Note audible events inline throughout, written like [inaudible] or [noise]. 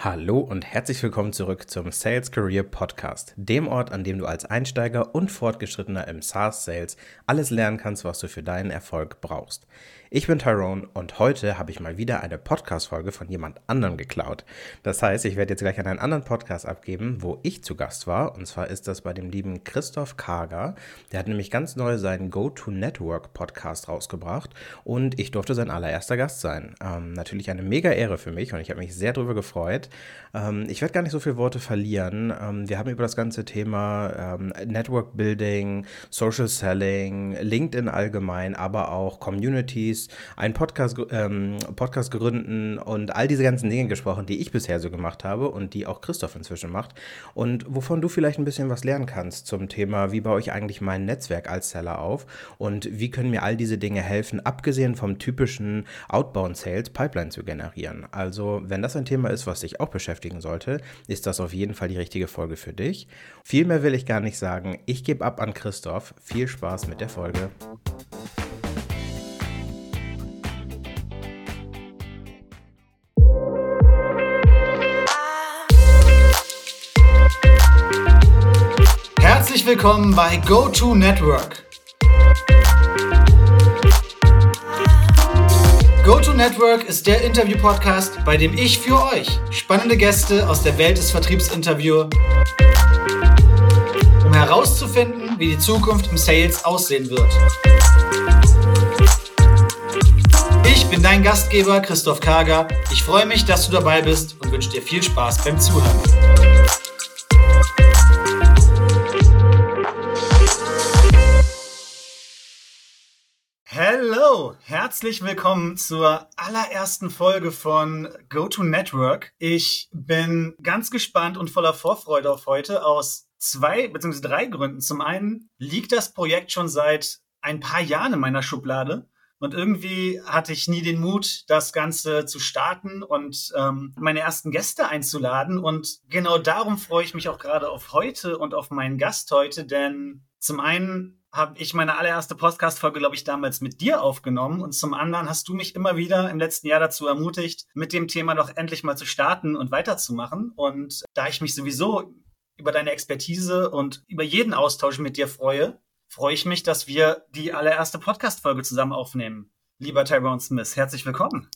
Hallo und herzlich willkommen zurück zum Sales Career Podcast, dem Ort, an dem du als Einsteiger und Fortgeschrittener im SaaS Sales alles lernen kannst, was du für deinen Erfolg brauchst. Ich bin Tyrone und heute habe ich mal wieder eine Podcast-Folge von jemand anderem geklaut. Das heißt, ich werde jetzt gleich an einen anderen Podcast abgeben, wo ich zu Gast war. Und zwar ist das bei dem lieben Christoph Kager. Der hat nämlich ganz neu seinen Go-to-Network-Podcast rausgebracht und ich durfte sein allererster Gast sein. Ähm, natürlich eine mega Ehre für mich und ich habe mich sehr darüber gefreut. Ähm, ich werde gar nicht so viele Worte verlieren. Ähm, wir haben über das ganze Thema ähm, Network Building, Social Selling, LinkedIn allgemein, aber auch Communities, einen Podcast, ähm, Podcast gründen und all diese ganzen Dinge gesprochen, die ich bisher so gemacht habe und die auch Christoph inzwischen macht und wovon du vielleicht ein bisschen was lernen kannst zum Thema, wie baue ich eigentlich mein Netzwerk als Seller auf und wie können mir all diese Dinge helfen, abgesehen vom typischen Outbound Sales Pipeline zu generieren. Also, wenn das ein Thema ist, was dich auch beschäftigen sollte, ist das auf jeden Fall die richtige Folge für dich. Viel mehr will ich gar nicht sagen. Ich gebe ab an Christoph. Viel Spaß mit der Folge. Herzlich willkommen bei GoTo Network. GoTo Network ist der Interview-Podcast, bei dem ich für euch spannende Gäste aus der Welt des Vertriebs interviewe, um herauszufinden, wie die Zukunft im Sales aussehen wird. Ich bin dein Gastgeber Christoph Kager. Ich freue mich, dass du dabei bist und wünsche dir viel Spaß beim Zuhören. Herzlich willkommen zur allerersten Folge von GoTo Network. Ich bin ganz gespannt und voller Vorfreude auf heute aus zwei bzw. drei Gründen. Zum einen liegt das Projekt schon seit ein paar Jahren in meiner Schublade. Und irgendwie hatte ich nie den Mut, das Ganze zu starten und ähm, meine ersten Gäste einzuladen. Und genau darum freue ich mich auch gerade auf heute und auf meinen Gast heute, denn zum einen habe ich meine allererste Podcast-Folge, glaube ich, damals mit dir aufgenommen. Und zum anderen hast du mich immer wieder im letzten Jahr dazu ermutigt, mit dem Thema doch endlich mal zu starten und weiterzumachen. Und da ich mich sowieso über deine Expertise und über jeden Austausch mit dir freue, freue ich mich, dass wir die allererste Podcast-Folge zusammen aufnehmen. Lieber Tyrone Smith, herzlich willkommen.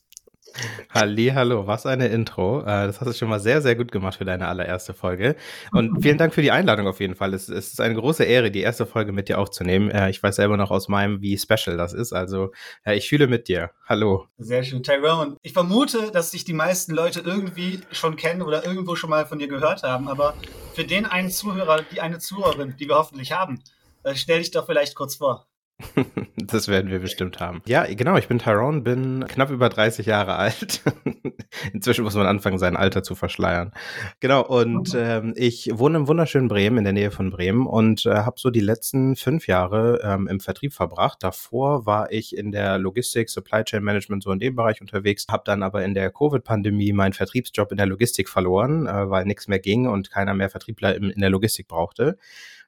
Halli, hallo, was eine Intro. Äh, das hast du schon mal sehr, sehr gut gemacht für deine allererste Folge. Und vielen Dank für die Einladung auf jeden Fall. Es, ist eine große Ehre, die erste Folge mit dir aufzunehmen. Äh, ich weiß selber noch aus meinem, wie special das ist. Also äh, ich fühle mit dir. Hallo. Sehr schön, Tyrone. Ich vermute, dass sich die meisten Leute irgendwie schon kennen oder irgendwo schon mal von dir gehört haben. Aber für den einen Zuhörer, die eine Zuhörerin, die wir hoffentlich haben, stell dich doch vielleicht kurz vor. [laughs] Das werden wir bestimmt haben. Ja, genau, ich bin Tyrone, bin knapp über 30 Jahre alt. [laughs] Inzwischen muss man anfangen, sein Alter zu verschleiern. Genau, und ähm, ich wohne im wunderschönen Bremen, in der Nähe von Bremen und äh, habe so die letzten fünf Jahre ähm, im Vertrieb verbracht. Davor war ich in der Logistik, Supply Chain Management, so in dem Bereich unterwegs, habe dann aber in der Covid-Pandemie meinen Vertriebsjob in der Logistik verloren, äh, weil nichts mehr ging und keiner mehr Vertriebler in, in der Logistik brauchte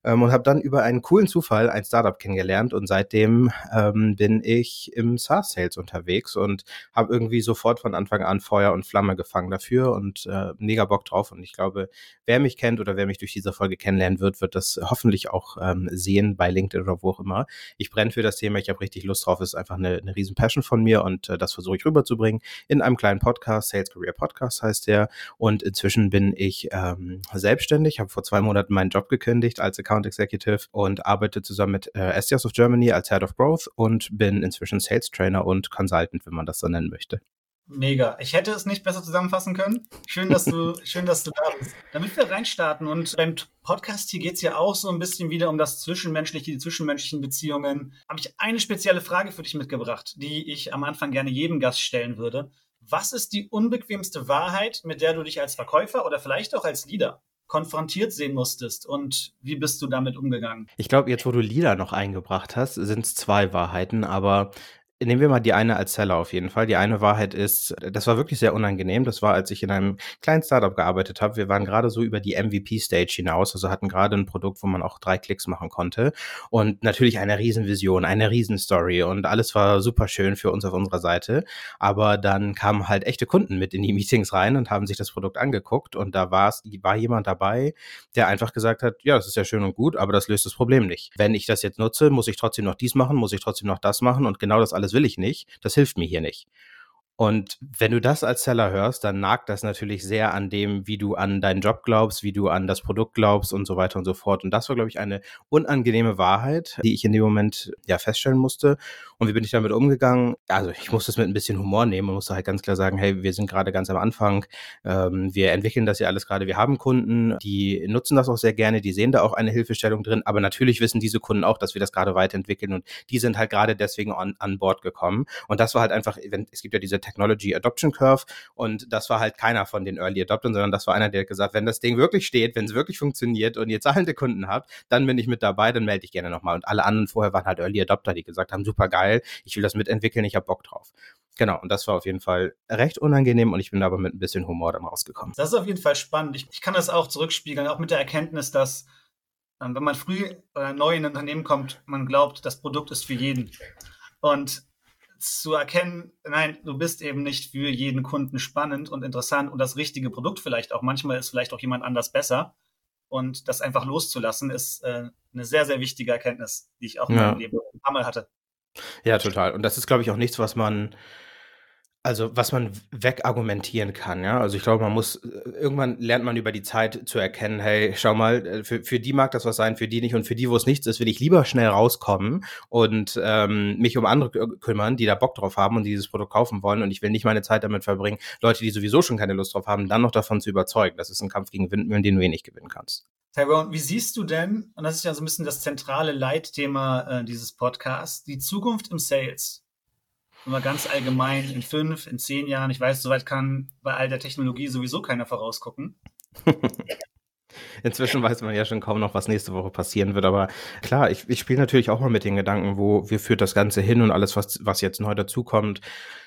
ähm, und habe dann über einen coolen Zufall ein Startup kennengelernt und seitdem ähm, bin ich im SaaS-Sales unterwegs und habe irgendwie sofort von Anfang an Feuer und Flamme gefangen dafür und äh, mega Bock drauf. Und ich glaube, wer mich kennt oder wer mich durch diese Folge kennenlernen wird, wird das hoffentlich auch ähm, sehen bei LinkedIn oder wo auch immer. Ich brenne für das Thema, ich habe richtig Lust drauf, ist einfach eine, eine riesen Passion von mir und äh, das versuche ich rüberzubringen in einem kleinen Podcast, Sales Career Podcast heißt der. Und inzwischen bin ich ähm, selbstständig, habe vor zwei Monaten meinen Job gekündigt als Account Account Executive und arbeite zusammen mit äh, SDRs of Germany als Head of Growth und bin inzwischen Sales Trainer und Consultant, wenn man das so nennen möchte. Mega. Ich hätte es nicht besser zusammenfassen können. Schön, dass du, [laughs] schön, dass du da bist. Damit wir reinstarten und beim Podcast hier geht es ja auch so ein bisschen wieder um das Zwischenmenschliche, die zwischenmenschlichen Beziehungen. Habe ich eine spezielle Frage für dich mitgebracht, die ich am Anfang gerne jedem Gast stellen würde. Was ist die unbequemste Wahrheit, mit der du dich als Verkäufer oder vielleicht auch als Leader konfrontiert sehen musstest und wie bist du damit umgegangen? Ich glaube, jetzt, wo du Lila noch eingebracht hast, sind es zwei Wahrheiten, aber Nehmen wir mal die eine als Seller auf jeden Fall. Die eine Wahrheit ist, das war wirklich sehr unangenehm. Das war, als ich in einem kleinen Startup gearbeitet habe. Wir waren gerade so über die MVP-Stage hinaus, also hatten gerade ein Produkt, wo man auch drei Klicks machen konnte. Und natürlich eine Riesenvision, eine Riesenstory und alles war super schön für uns auf unserer Seite. Aber dann kamen halt echte Kunden mit in die Meetings rein und haben sich das Produkt angeguckt und da war war jemand dabei, der einfach gesagt hat, ja, das ist ja schön und gut, aber das löst das Problem nicht. Wenn ich das jetzt nutze, muss ich trotzdem noch dies machen, muss ich trotzdem noch das machen und genau das alles will ich nicht. Das hilft mir hier nicht. Und wenn du das als Seller hörst, dann nagt das natürlich sehr an dem, wie du an deinen Job glaubst, wie du an das Produkt glaubst und so weiter und so fort. Und das war, glaube ich, eine unangenehme Wahrheit, die ich in dem Moment ja feststellen musste. Und wie bin ich damit umgegangen? Also ich musste es mit ein bisschen Humor nehmen und musste halt ganz klar sagen, hey, wir sind gerade ganz am Anfang. Ähm, wir entwickeln das ja alles gerade. Wir haben Kunden, die nutzen das auch sehr gerne, die sehen da auch eine Hilfestellung drin. Aber natürlich wissen diese Kunden auch, dass wir das gerade weiterentwickeln und die sind halt gerade deswegen an, an Bord gekommen. Und das war halt einfach, es gibt ja diese Technology Adoption Curve und das war halt keiner von den Early Adoptern, sondern das war einer, der hat gesagt, wenn das Ding wirklich steht, wenn es wirklich funktioniert und ihr zahlende Kunden habt, dann bin ich mit dabei, dann melde ich gerne nochmal. Und alle anderen vorher waren halt Early Adopter, die gesagt haben, super geil, ich will das mitentwickeln, ich habe Bock drauf. Genau, und das war auf jeden Fall recht unangenehm und ich bin aber mit ein bisschen Humor dann rausgekommen. Das ist auf jeden Fall spannend. Ich, ich kann das auch zurückspiegeln, auch mit der Erkenntnis, dass ähm, wenn man früh oder neu in ein Unternehmen kommt, man glaubt, das Produkt ist für jeden. Und zu erkennen, nein, du bist eben nicht für jeden Kunden spannend und interessant und das richtige Produkt vielleicht auch. Manchmal ist vielleicht auch jemand anders besser. Und das einfach loszulassen, ist äh, eine sehr, sehr wichtige Erkenntnis, die ich auch ja. in meinem Leben ein paar Mal hatte. Ja, total. Und das ist, glaube ich, auch nichts, was man also, was man wegargumentieren kann, ja. Also ich glaube, man muss, äh, irgendwann lernt man über die Zeit zu erkennen, hey, schau mal, äh, für, für die mag das was sein, für die nicht und für die, wo es nichts ist, will ich lieber schnell rauskommen und ähm, mich um andere kümmern, die da Bock drauf haben und dieses Produkt kaufen wollen. Und ich will nicht meine Zeit damit verbringen, Leute, die sowieso schon keine Lust drauf haben, dann noch davon zu überzeugen. Das ist ein Kampf gegen Windmühlen, den du eh nicht gewinnen kannst. Tyrone, wie siehst du denn, und das ist ja so ein bisschen das zentrale Leitthema äh, dieses Podcasts, die Zukunft im Sales? Immer ganz allgemein in fünf, in zehn Jahren. Ich weiß, soweit kann bei all der Technologie sowieso keiner vorausgucken. [laughs] Inzwischen weiß man ja schon kaum noch, was nächste Woche passieren wird. Aber klar, ich, ich spiele natürlich auch mal mit den Gedanken, wo wir führt das Ganze hin und alles, was, was jetzt neu dazukommt.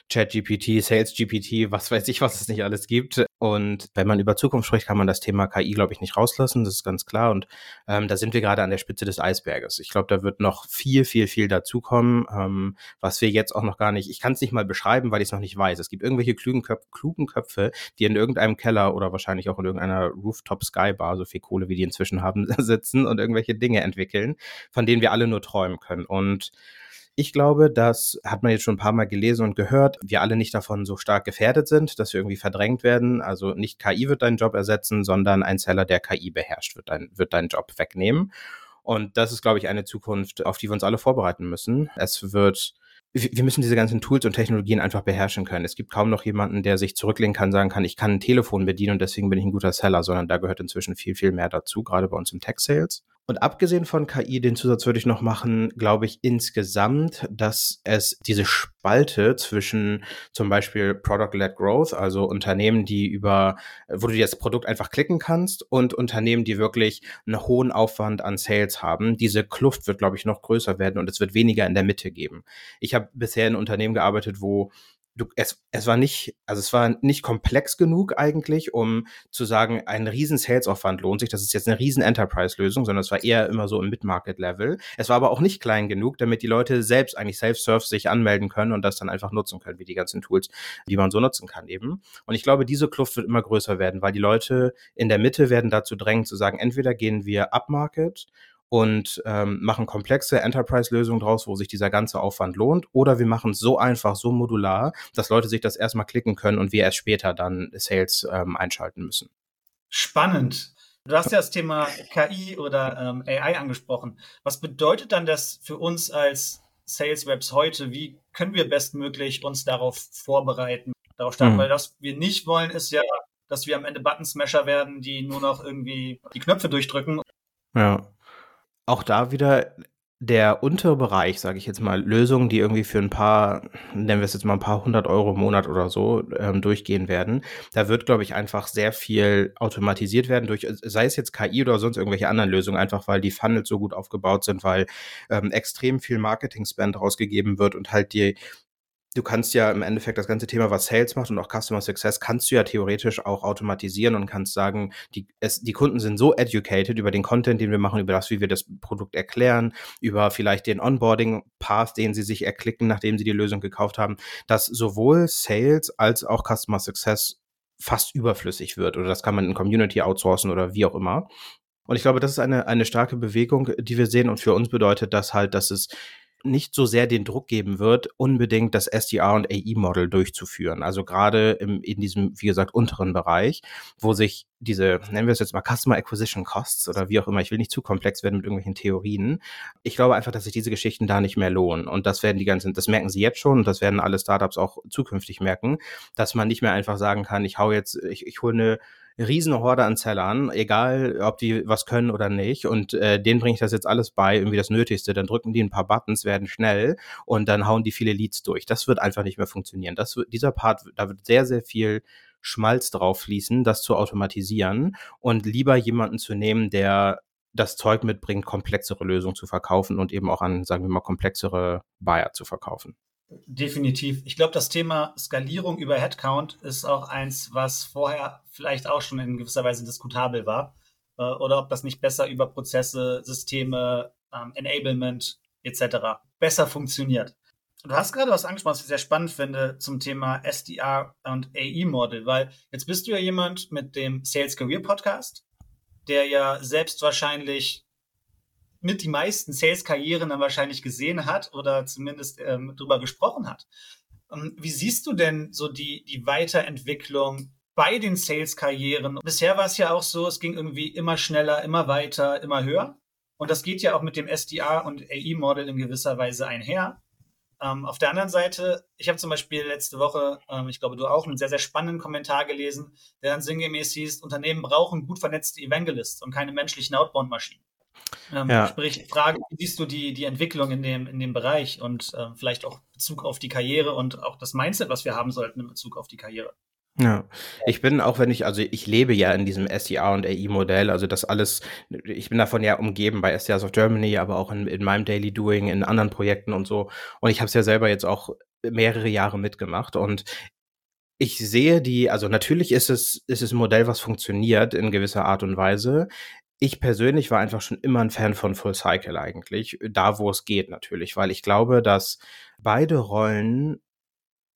ChatGPT, SalesGPT, was weiß ich, was es nicht alles gibt. Und wenn man über Zukunft spricht, kann man das Thema KI, glaube ich, nicht rauslassen. Das ist ganz klar. Und ähm, da sind wir gerade an der Spitze des Eisberges. Ich glaube, da wird noch viel, viel, viel dazukommen, ähm, was wir jetzt auch noch gar nicht, ich kann es nicht mal beschreiben, weil ich es noch nicht weiß. Es gibt irgendwelche klugen, Köp klugen Köpfe, die in irgendeinem Keller oder wahrscheinlich auch in irgendeiner Rooftop Sky Bar, so viel Kohle wie die inzwischen haben, [laughs] sitzen und irgendwelche Dinge entwickeln, von denen wir alle nur träumen können. Und ich glaube, das hat man jetzt schon ein paar Mal gelesen und gehört, wir alle nicht davon so stark gefährdet sind, dass wir irgendwie verdrängt werden. Also nicht KI wird deinen Job ersetzen, sondern ein Seller, der KI beherrscht, wird, dein, wird deinen Job wegnehmen. Und das ist, glaube ich, eine Zukunft, auf die wir uns alle vorbereiten müssen. Es wird wir müssen diese ganzen Tools und Technologien einfach beherrschen können. Es gibt kaum noch jemanden, der sich zurücklehnen kann, sagen kann, ich kann ein Telefon bedienen und deswegen bin ich ein guter Seller, sondern da gehört inzwischen viel, viel mehr dazu, gerade bei uns im Tech-Sales. Und abgesehen von KI, den Zusatz würde ich noch machen, glaube ich insgesamt, dass es diese Spalte zwischen zum Beispiel Product-led Growth, also Unternehmen, die über, wo du das Produkt einfach klicken kannst und Unternehmen, die wirklich einen hohen Aufwand an Sales haben, diese Kluft wird, glaube ich, noch größer werden und es wird weniger in der Mitte geben. Ich habe bisher in Unternehmen gearbeitet, wo du, es, es war nicht, also es war nicht komplex genug eigentlich, um zu sagen, ein riesen Sales-Aufwand lohnt sich. Das ist jetzt eine riesen Enterprise-Lösung, sondern es war eher immer so im Mid-Market-Level. Es war aber auch nicht klein genug, damit die Leute selbst eigentlich self-serve sich anmelden können und das dann einfach nutzen können, wie die ganzen Tools, die man so nutzen kann eben. Und ich glaube, diese Kluft wird immer größer werden, weil die Leute in der Mitte werden dazu drängen zu sagen, entweder gehen wir upmarket und ähm, machen komplexe Enterprise-Lösungen draus, wo sich dieser ganze Aufwand lohnt. Oder wir machen es so einfach, so modular, dass Leute sich das erstmal klicken können und wir erst später dann Sales ähm, einschalten müssen. Spannend. Du hast ja das Thema KI oder ähm, AI angesprochen. Was bedeutet dann das für uns als Sales Reps heute? Wie können wir bestmöglich uns darauf vorbereiten, darauf starten? Mhm. Weil das wir nicht wollen, ist ja, dass wir am Ende Button-Smasher werden, die nur noch irgendwie die Knöpfe durchdrücken. Ja auch da wieder der untere Bereich, sage ich jetzt mal, Lösungen, die irgendwie für ein paar, nennen wir es jetzt mal ein paar hundert Euro im Monat oder so, ähm, durchgehen werden. Da wird, glaube ich, einfach sehr viel automatisiert werden durch, sei es jetzt KI oder sonst irgendwelche anderen Lösungen, einfach weil die Funnels so gut aufgebaut sind, weil ähm, extrem viel Marketing-Spend rausgegeben wird und halt die du kannst ja im Endeffekt das ganze Thema, was Sales macht und auch Customer Success, kannst du ja theoretisch auch automatisieren und kannst sagen, die, es, die Kunden sind so educated über den Content, den wir machen, über das, wie wir das Produkt erklären, über vielleicht den Onboarding-Path, den sie sich erklicken, nachdem sie die Lösung gekauft haben, dass sowohl Sales als auch Customer Success fast überflüssig wird oder das kann man in Community outsourcen oder wie auch immer. Und ich glaube, das ist eine, eine starke Bewegung, die wir sehen und für uns bedeutet das halt, dass es nicht so sehr den Druck geben wird, unbedingt das SDR und AI-Model durchzuführen. Also gerade im, in diesem, wie gesagt, unteren Bereich, wo sich diese, nennen wir es jetzt mal Customer Acquisition Costs oder wie auch immer, ich will nicht zu komplex werden mit irgendwelchen Theorien. Ich glaube einfach, dass sich diese Geschichten da nicht mehr lohnen. Und das werden die ganzen, das merken sie jetzt schon und das werden alle Startups auch zukünftig merken, dass man nicht mehr einfach sagen kann, ich hau jetzt, ich, ich hole eine riesen Horde an Zellern, egal ob die was können oder nicht. Und äh, denen bringe ich das jetzt alles bei, irgendwie das Nötigste. Dann drücken die ein paar Buttons, werden schnell und dann hauen die viele Leads durch. Das wird einfach nicht mehr funktionieren. Das wird, dieser Part, da wird sehr, sehr viel Schmalz drauf fließen, das zu automatisieren und lieber jemanden zu nehmen, der das Zeug mitbringt, komplexere Lösungen zu verkaufen und eben auch an, sagen wir mal, komplexere Buyer zu verkaufen. Definitiv. Ich glaube, das Thema Skalierung über Headcount ist auch eins, was vorher vielleicht auch schon in gewisser Weise diskutabel war. Äh, oder ob das nicht besser über Prozesse, Systeme, ähm, Enablement etc. besser funktioniert. Du hast gerade was angesprochen, was ich sehr spannend finde zum Thema SDR und AI-Model, weil jetzt bist du ja jemand mit dem Sales Career Podcast, der ja selbst wahrscheinlich mit die meisten Sales-Karrieren dann wahrscheinlich gesehen hat oder zumindest ähm, drüber gesprochen hat. Ähm, wie siehst du denn so die, die Weiterentwicklung bei den Sales-Karrieren? Bisher war es ja auch so, es ging irgendwie immer schneller, immer weiter, immer höher. Und das geht ja auch mit dem SDR und AI-Model in gewisser Weise einher. Ähm, auf der anderen Seite, ich habe zum Beispiel letzte Woche, ähm, ich glaube du auch, einen sehr, sehr spannenden Kommentar gelesen, der dann sinngemäß hieß, Unternehmen brauchen gut vernetzte Evangelists und keine menschlichen Outbound-Maschinen. Ähm, ja. Sprich, Frage, wie siehst du die, die Entwicklung in dem, in dem Bereich und äh, vielleicht auch Bezug auf die Karriere und auch das Mindset, was wir haben sollten in Bezug auf die Karriere? Ja, ich bin auch wenn ich, also ich lebe ja in diesem SDA und AI-Modell, also das alles, ich bin davon ja umgeben bei SDRs of Germany, aber auch in, in meinem Daily Doing, in anderen Projekten und so. Und ich habe es ja selber jetzt auch mehrere Jahre mitgemacht und ich sehe die, also natürlich ist es, ist es ein Modell, was funktioniert in gewisser Art und Weise. Ich persönlich war einfach schon immer ein Fan von Full Cycle eigentlich, da wo es geht natürlich, weil ich glaube, dass beide Rollen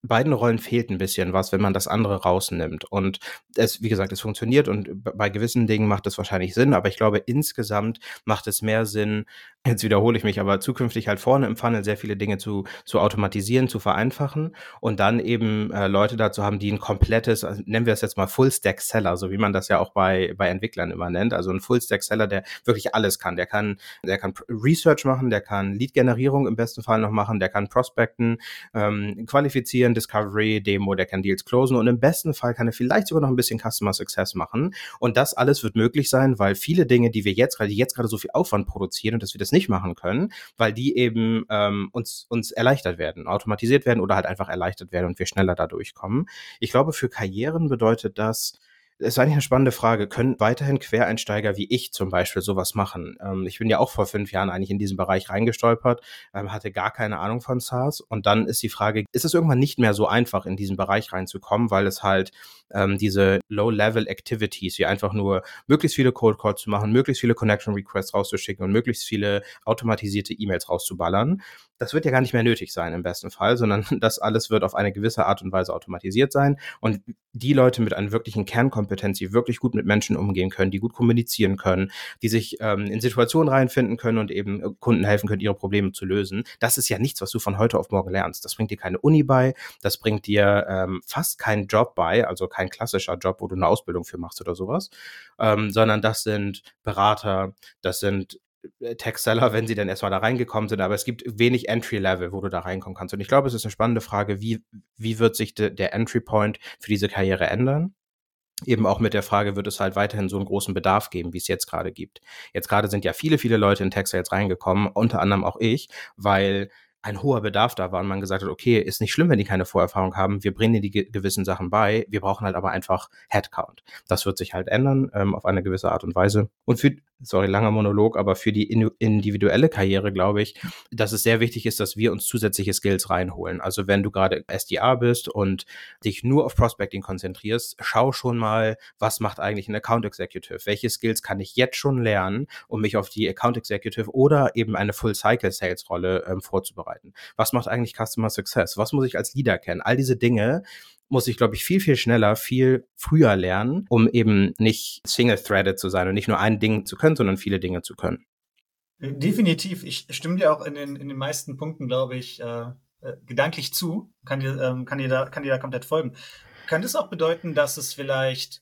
beiden Rollen fehlt ein bisschen was, wenn man das andere rausnimmt. Und es, wie gesagt, es funktioniert und bei gewissen Dingen macht es wahrscheinlich Sinn, aber ich glaube, insgesamt macht es mehr Sinn, [laughs] jetzt wiederhole ich mich, aber zukünftig halt vorne im Funnel sehr viele Dinge zu, zu automatisieren, zu vereinfachen und dann eben äh, Leute dazu haben, die ein komplettes, also nennen wir es jetzt mal Full-Stack-Seller, so wie man das ja auch bei, bei Entwicklern immer nennt. Also ein Full-Stack-Seller, der wirklich alles kann. Der kann, der kann Research machen, der kann Lead-Generierung im besten Fall noch machen, der kann Prospecten, ähm, qualifizieren, bisschen Discovery, Demo, der kann Deals closen und im besten Fall kann er vielleicht sogar noch ein bisschen Customer Success machen. Und das alles wird möglich sein, weil viele Dinge, die wir jetzt gerade, jetzt gerade so viel Aufwand produzieren und dass wir das nicht machen können, weil die eben ähm, uns, uns erleichtert werden, automatisiert werden oder halt einfach erleichtert werden und wir schneller da durchkommen. Ich glaube, für Karrieren bedeutet das, ist eigentlich eine spannende Frage. Können weiterhin Quereinsteiger wie ich zum Beispiel sowas machen? Ähm, ich bin ja auch vor fünf Jahren eigentlich in diesen Bereich reingestolpert, ähm, hatte gar keine Ahnung von SaaS. Und dann ist die Frage, ist es irgendwann nicht mehr so einfach, in diesen Bereich reinzukommen, weil es halt ähm, diese Low-Level-Activities, wie einfach nur möglichst viele Cold Calls zu machen, möglichst viele Connection Requests rauszuschicken und möglichst viele automatisierte E-Mails rauszuballern, das wird ja gar nicht mehr nötig sein im besten Fall, sondern [laughs] das alles wird auf eine gewisse Art und Weise automatisiert sein. Und die Leute mit einer wirklichen Kernkompetenz, die wirklich gut mit Menschen umgehen können, die gut kommunizieren können, die sich ähm, in Situationen reinfinden können und eben äh, Kunden helfen können, ihre Probleme zu lösen, das ist ja nichts, was du von heute auf morgen lernst. Das bringt dir keine Uni bei, das bringt dir ähm, fast keinen Job bei, also kein klassischer Job, wo du eine Ausbildung für machst oder sowas, ähm, sondern das sind Berater, das sind äh, Tech-Seller, wenn sie dann erstmal da reingekommen sind, aber es gibt wenig Entry-Level, wo du da reinkommen kannst. Und ich glaube, es ist eine spannende Frage, wie, wie wird sich de, der Entry-Point für diese Karriere ändern? Eben auch mit der Frage, wird es halt weiterhin so einen großen Bedarf geben, wie es jetzt gerade gibt. Jetzt gerade sind ja viele, viele Leute in Tech-Sales reingekommen, unter anderem auch ich, weil ein hoher Bedarf da war und man gesagt hat, okay, ist nicht schlimm, wenn die keine Vorerfahrung haben, wir bringen die gewissen Sachen bei, wir brauchen halt aber einfach Headcount. Das wird sich halt ändern ähm, auf eine gewisse Art und Weise. Und für, sorry, langer Monolog, aber für die individuelle Karriere glaube ich, dass es sehr wichtig ist, dass wir uns zusätzliche Skills reinholen. Also wenn du gerade SDA bist und dich nur auf Prospecting konzentrierst, schau schon mal, was macht eigentlich ein Account Executive? Welche Skills kann ich jetzt schon lernen, um mich auf die Account Executive oder eben eine Full Cycle Sales Rolle ähm, vorzubereiten? Was macht eigentlich Customer Success? Was muss ich als Leader kennen? All diese Dinge muss ich, glaube ich, viel, viel schneller, viel früher lernen, um eben nicht single-threaded zu sein und nicht nur ein Ding zu können, sondern viele Dinge zu können. Definitiv. Ich stimme dir auch in den, in den meisten Punkten, glaube ich, äh, äh, gedanklich zu. Kann dir, ähm, kann, dir da, kann dir da komplett folgen. Könnte es auch bedeuten, dass es vielleicht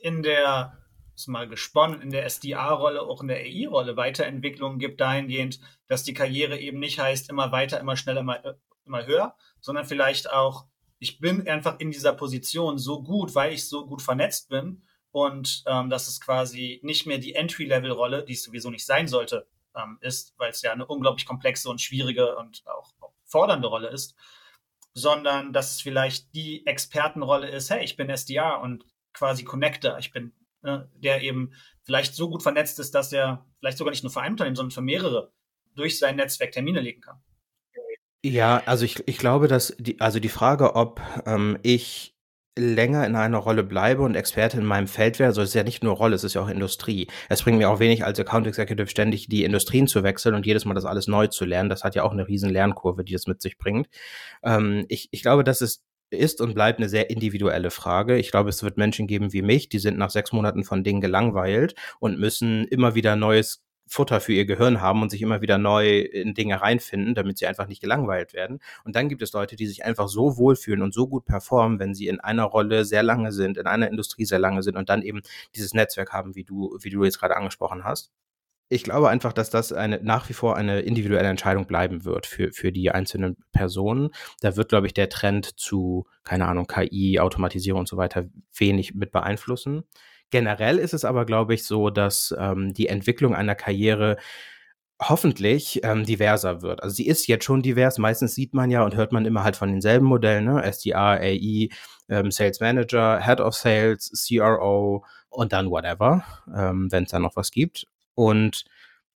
in der, mal gesponnen, in der SDA-Rolle, auch in der AI-Rolle Weiterentwicklungen gibt, dahingehend, dass die Karriere eben nicht heißt, immer weiter, immer schneller, immer, äh, immer höher, sondern vielleicht auch ich bin einfach in dieser Position so gut, weil ich so gut vernetzt bin und ähm, dass es quasi nicht mehr die Entry-Level-Rolle, die es sowieso nicht sein sollte, ähm, ist, weil es ja eine unglaublich komplexe und schwierige und auch, fordernde Rolle ist, sondern dass es vielleicht die Expertenrolle ist, hey, ich bin SDR und quasi Connector, ich bin der eben vielleicht so gut vernetzt ist, dass er vielleicht sogar nicht nur für ein Unternehmen, sondern für mehrere durch sein Netzwerk Termine legen kann. Ja, also ich, ich glaube, dass die, also die Frage, ob ähm, ich länger in einer Rolle bleibe und Experte in meinem Feld wäre, also es ist ja nicht nur Rolle, es ist ja auch Industrie. Es bringt mir auch wenig als Account Executive ständig die Industrien zu wechseln und jedes Mal das alles neu zu lernen. Das hat ja auch eine riesen Lernkurve, die das mit sich bringt. Ähm, ich, ich glaube, dass es ist und bleibt eine sehr individuelle Frage. Ich glaube, es wird Menschen geben wie mich, die sind nach sechs Monaten von Dingen gelangweilt und müssen immer wieder neues Futter für ihr Gehirn haben und sich immer wieder neu in Dinge reinfinden, damit sie einfach nicht gelangweilt werden. Und dann gibt es Leute, die sich einfach so wohlfühlen und so gut performen, wenn sie in einer Rolle sehr lange sind, in einer Industrie sehr lange sind und dann eben dieses Netzwerk haben, wie du, wie du jetzt gerade angesprochen hast. Ich glaube einfach, dass das eine, nach wie vor eine individuelle Entscheidung bleiben wird für, für die einzelnen Personen. Da wird, glaube ich, der Trend zu, keine Ahnung, KI, Automatisierung und so weiter wenig mit beeinflussen. Generell ist es aber, glaube ich, so, dass ähm, die Entwicklung einer Karriere hoffentlich ähm, diverser wird. Also sie ist jetzt schon divers. Meistens sieht man ja und hört man immer halt von denselben Modellen, ne? SDR, AI, ähm, Sales Manager, Head of Sales, CRO und dann whatever, ähm, wenn es da noch was gibt. Und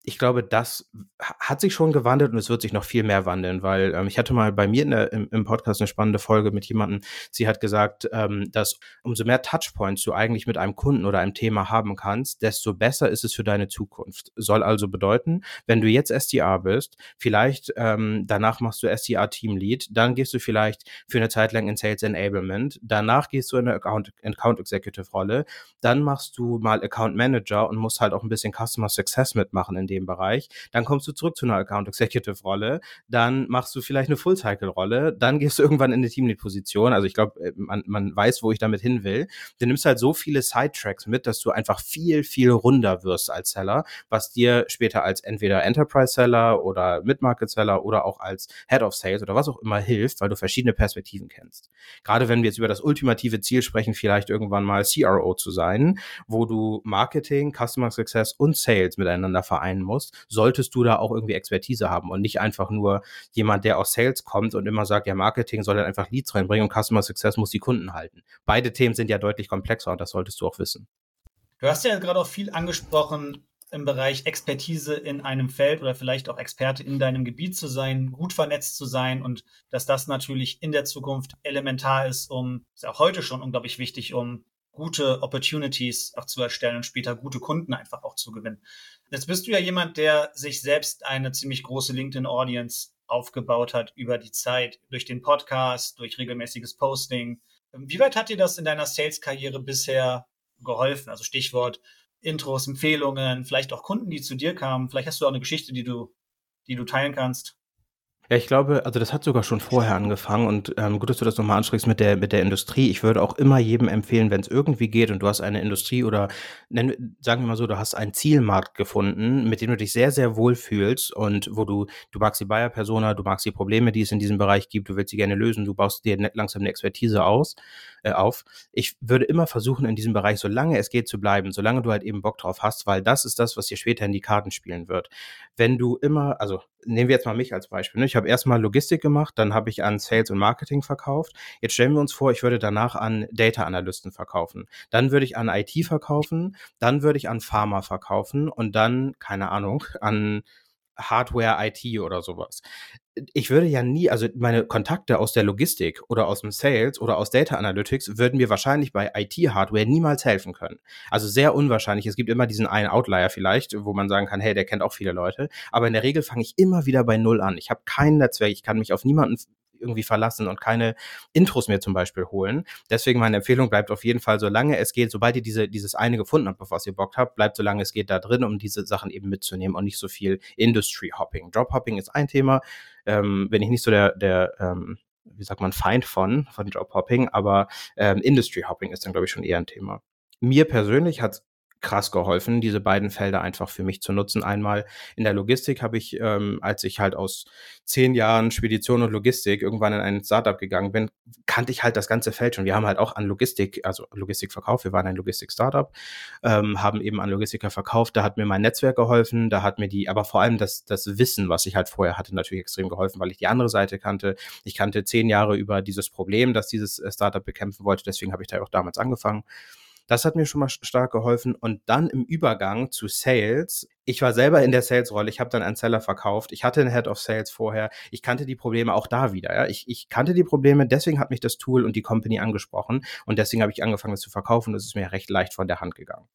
ich glaube, das hat sich schon gewandelt und es wird sich noch viel mehr wandeln, weil ähm, ich hatte mal bei mir der, im, im, Podcast eine spannende Folge mit jemandem. Sie hat gesagt, ähm, dass umso mehr Touchpoints du eigentlich mit einem Kunden oder einem Thema haben kannst, desto besser ist es für deine Zukunft. Soll also bedeuten, wenn du jetzt SDA bist, vielleicht ähm, danach machst du SDA Teamlead, dann gehst du vielleicht für eine Zeit lang in Sales Enablement, danach gehst du in eine Account, Account Executive Rolle, dann machst du mal Account Manager und musst halt auch ein bisschen Customer Success mitmachen in dem Bereich, dann kommst du zurück zu einer Account Executive Rolle, dann machst du vielleicht eine Full Cycle Rolle, dann gehst du irgendwann in eine Teamlead Position. Also ich glaube, äh, man, man weiß, wo ich damit hin will. Du nimmst halt so viele Sidetracks mit, dass du einfach viel, viel runder wirst als Seller, was dir später als entweder Enterprise Seller oder Mid-Market Seller oder auch als Head of Sales oder was auch immer hilft, weil du verschiedene Perspektiven kennst. Gerade wenn wir jetzt über das ultimative Ziel sprechen, vielleicht irgendwann mal CRO zu sein, wo du Marketing, Customer Success und Sales miteinander vereinen musst, solltest du da auch irgendwie Expertise haben und nicht einfach nur jemand, der aus Sales kommt und immer sagt, ja, Marketing soll dann einfach Leads reinbringen und Customer Success muss die Kunden halten. Beide Themen sind ja deutlich komplexer und das solltest du auch wissen. Du hast ja gerade auch viel angesprochen im Bereich Expertise in einem Feld oder vielleicht auch Experte in deinem Gebiet zu sein, gut vernetzt zu sein und dass das natürlich in der Zukunft elementar ist, um, ist auch heute schon unglaublich wichtig, um gute Opportunities auch zu erstellen und später gute Kunden einfach auch zu gewinnen. Jetzt bist du ja jemand, der sich selbst eine ziemlich große LinkedIn-Audience aufgebaut hat über die Zeit, durch den Podcast, durch regelmäßiges Posting. Wie weit hat dir das in deiner Sales-Karriere bisher geholfen? Also Stichwort Intros, Empfehlungen, vielleicht auch Kunden, die zu dir kamen. Vielleicht hast du auch eine Geschichte, die du, die du teilen kannst. Ja, ich glaube, also das hat sogar schon vorher angefangen und ähm, gut, dass du das nochmal ansprichst mit der, mit der Industrie. Ich würde auch immer jedem empfehlen, wenn es irgendwie geht und du hast eine Industrie oder nenn, sagen wir mal so, du hast einen Zielmarkt gefunden, mit dem du dich sehr, sehr wohl fühlst und wo du, du magst die Bayer-Persona, du magst die Probleme, die es in diesem Bereich gibt, du willst sie gerne lösen, du baust dir ne, langsam eine Expertise aus, äh, auf. Ich würde immer versuchen, in diesem Bereich, solange es geht, zu bleiben, solange du halt eben Bock drauf hast, weil das ist das, was dir später in die Karten spielen wird. Wenn du immer, also nehmen wir jetzt mal mich als Beispiel. Ne? Ich habe erstmal Logistik gemacht, dann habe ich an Sales und Marketing verkauft. Jetzt stellen wir uns vor, ich würde danach an Data Analysten verkaufen. Dann würde ich an IT verkaufen, dann würde ich an Pharma verkaufen und dann, keine Ahnung, an Hardware, IT oder sowas. Ich würde ja nie, also meine Kontakte aus der Logistik oder aus dem Sales oder aus Data Analytics würden mir wahrscheinlich bei IT-Hardware niemals helfen können. Also sehr unwahrscheinlich. Es gibt immer diesen einen Outlier vielleicht, wo man sagen kann, hey, der kennt auch viele Leute. Aber in der Regel fange ich immer wieder bei Null an. Ich habe kein Netzwerk, ich kann mich auf niemanden irgendwie verlassen und keine Intros mehr zum Beispiel holen. Deswegen meine Empfehlung bleibt auf jeden Fall, solange es geht, sobald ihr diese, dieses eine gefunden habt, auf was ihr Bock habt, bleibt solange es geht da drin, um diese Sachen eben mitzunehmen und nicht so viel Industry Hopping. Drop Hopping ist ein Thema, ähm, bin ich nicht so der, der ähm, wie sagt man, Feind von, von Job Hopping, aber ähm, Industry Hopping ist dann, glaube ich, schon eher ein Thema. Mir persönlich hat krass geholfen, diese beiden Felder einfach für mich zu nutzen. Einmal in der Logistik habe ich, ähm, als ich halt aus zehn Jahren Spedition und Logistik irgendwann in ein Startup gegangen bin, kannte ich halt das ganze Feld schon. Wir haben halt auch an Logistik, also Logistik verkauft. Wir waren ein Logistik-Startup, ähm, haben eben an Logistiker verkauft. Da hat mir mein Netzwerk geholfen, da hat mir die, aber vor allem das, das Wissen, was ich halt vorher hatte, natürlich extrem geholfen, weil ich die andere Seite kannte. Ich kannte zehn Jahre über dieses Problem, das dieses äh, Startup bekämpfen wollte. Deswegen habe ich da auch damals angefangen. Das hat mir schon mal stark geholfen. Und dann im Übergang zu Sales. Ich war selber in der Sales-Rolle. Ich habe dann einen Seller verkauft. Ich hatte einen Head of Sales vorher. Ich kannte die Probleme auch da wieder. Ja? Ich, ich kannte die Probleme. Deswegen hat mich das Tool und die Company angesprochen. Und deswegen habe ich angefangen, es zu verkaufen. Das ist mir recht leicht von der Hand gegangen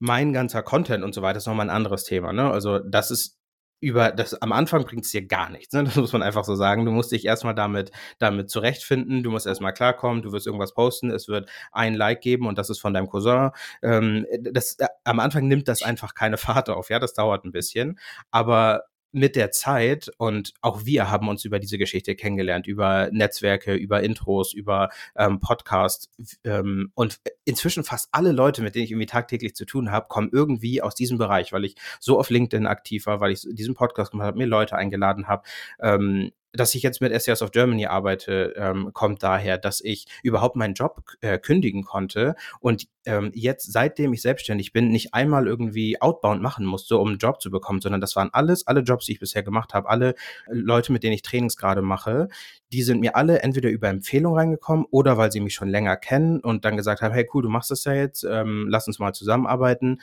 mein ganzer Content und so weiter ist nochmal ein anderes Thema. Ne? Also das ist über das am Anfang bringt es dir gar nichts, ne? Das muss man einfach so sagen. Du musst dich erstmal damit, damit zurechtfinden, du musst erstmal klarkommen, du wirst irgendwas posten, es wird ein Like geben und das ist von deinem Cousin. Ähm, das, äh, am Anfang nimmt das einfach keine Fahrt auf, ja, das dauert ein bisschen. Aber mit der Zeit und auch wir haben uns über diese Geschichte kennengelernt, über Netzwerke, über Intros, über ähm, Podcast ähm, und inzwischen fast alle Leute, mit denen ich irgendwie tagtäglich zu tun habe, kommen irgendwie aus diesem Bereich, weil ich so auf LinkedIn aktiv war, weil ich diesen Podcast gemacht habe, mir Leute eingeladen habe. Ähm, dass ich jetzt mit SES of Germany arbeite, ähm, kommt daher, dass ich überhaupt meinen Job äh, kündigen konnte und ähm, jetzt, seitdem ich selbstständig bin, nicht einmal irgendwie Outbound machen musste, um einen Job zu bekommen, sondern das waren alles, alle Jobs, die ich bisher gemacht habe, alle Leute, mit denen ich Trainings gerade mache, die sind mir alle entweder über Empfehlung reingekommen oder weil sie mich schon länger kennen und dann gesagt haben, hey cool, du machst das ja jetzt, ähm, lass uns mal zusammenarbeiten.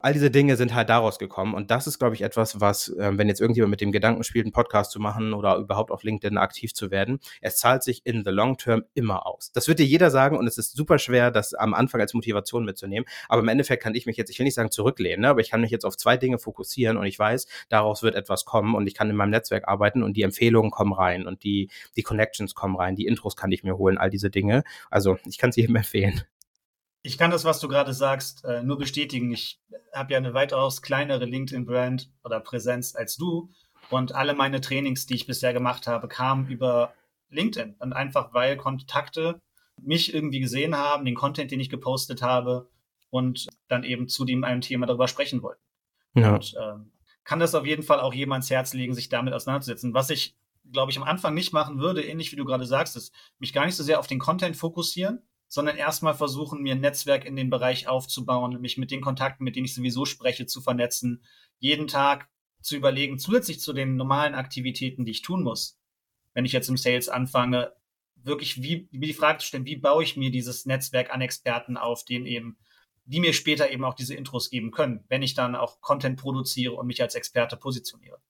All diese Dinge sind halt daraus gekommen. Und das ist, glaube ich, etwas, was, äh, wenn jetzt irgendjemand mit dem Gedanken spielt, einen Podcast zu machen oder überhaupt auf LinkedIn aktiv zu werden, es zahlt sich in the long term immer aus. Das wird dir jeder sagen und es ist super schwer, das am Anfang als Motivation mitzunehmen. Aber im Endeffekt kann ich mich jetzt, ich will nicht sagen zurücklehnen, ne, aber ich kann mich jetzt auf zwei Dinge fokussieren und ich weiß, daraus wird etwas kommen und ich kann in meinem Netzwerk arbeiten und die Empfehlungen kommen rein und die, die Connections kommen rein, die Intros kann ich mir holen, all diese Dinge. Also ich kann es jedem [laughs] empfehlen. Ich kann das, was du gerade sagst, äh, nur bestätigen. Ich habe ja eine weitaus kleinere LinkedIn-Brand oder Präsenz als du. Und alle meine Trainings, die ich bisher gemacht habe, kamen über LinkedIn. Und einfach, weil Kontakte mich irgendwie gesehen haben, den Content, den ich gepostet habe und dann eben zu dem einem Thema darüber sprechen wollten. Ja. Und ähm, kann das auf jeden Fall auch jemands Herz legen, sich damit auseinanderzusetzen. Was ich, glaube ich, am Anfang nicht machen würde, ähnlich wie du gerade sagst, ist mich gar nicht so sehr auf den Content fokussieren, sondern erstmal versuchen, mir ein Netzwerk in dem Bereich aufzubauen, mich mit den Kontakten, mit denen ich sowieso spreche, zu vernetzen, jeden Tag zu überlegen, zusätzlich zu den normalen Aktivitäten, die ich tun muss, wenn ich jetzt im Sales anfange, wirklich wie, wie die Frage zu stellen, wie baue ich mir dieses Netzwerk an Experten auf, denen eben, die mir später eben auch diese Intros geben können, wenn ich dann auch Content produziere und mich als Experte positioniere.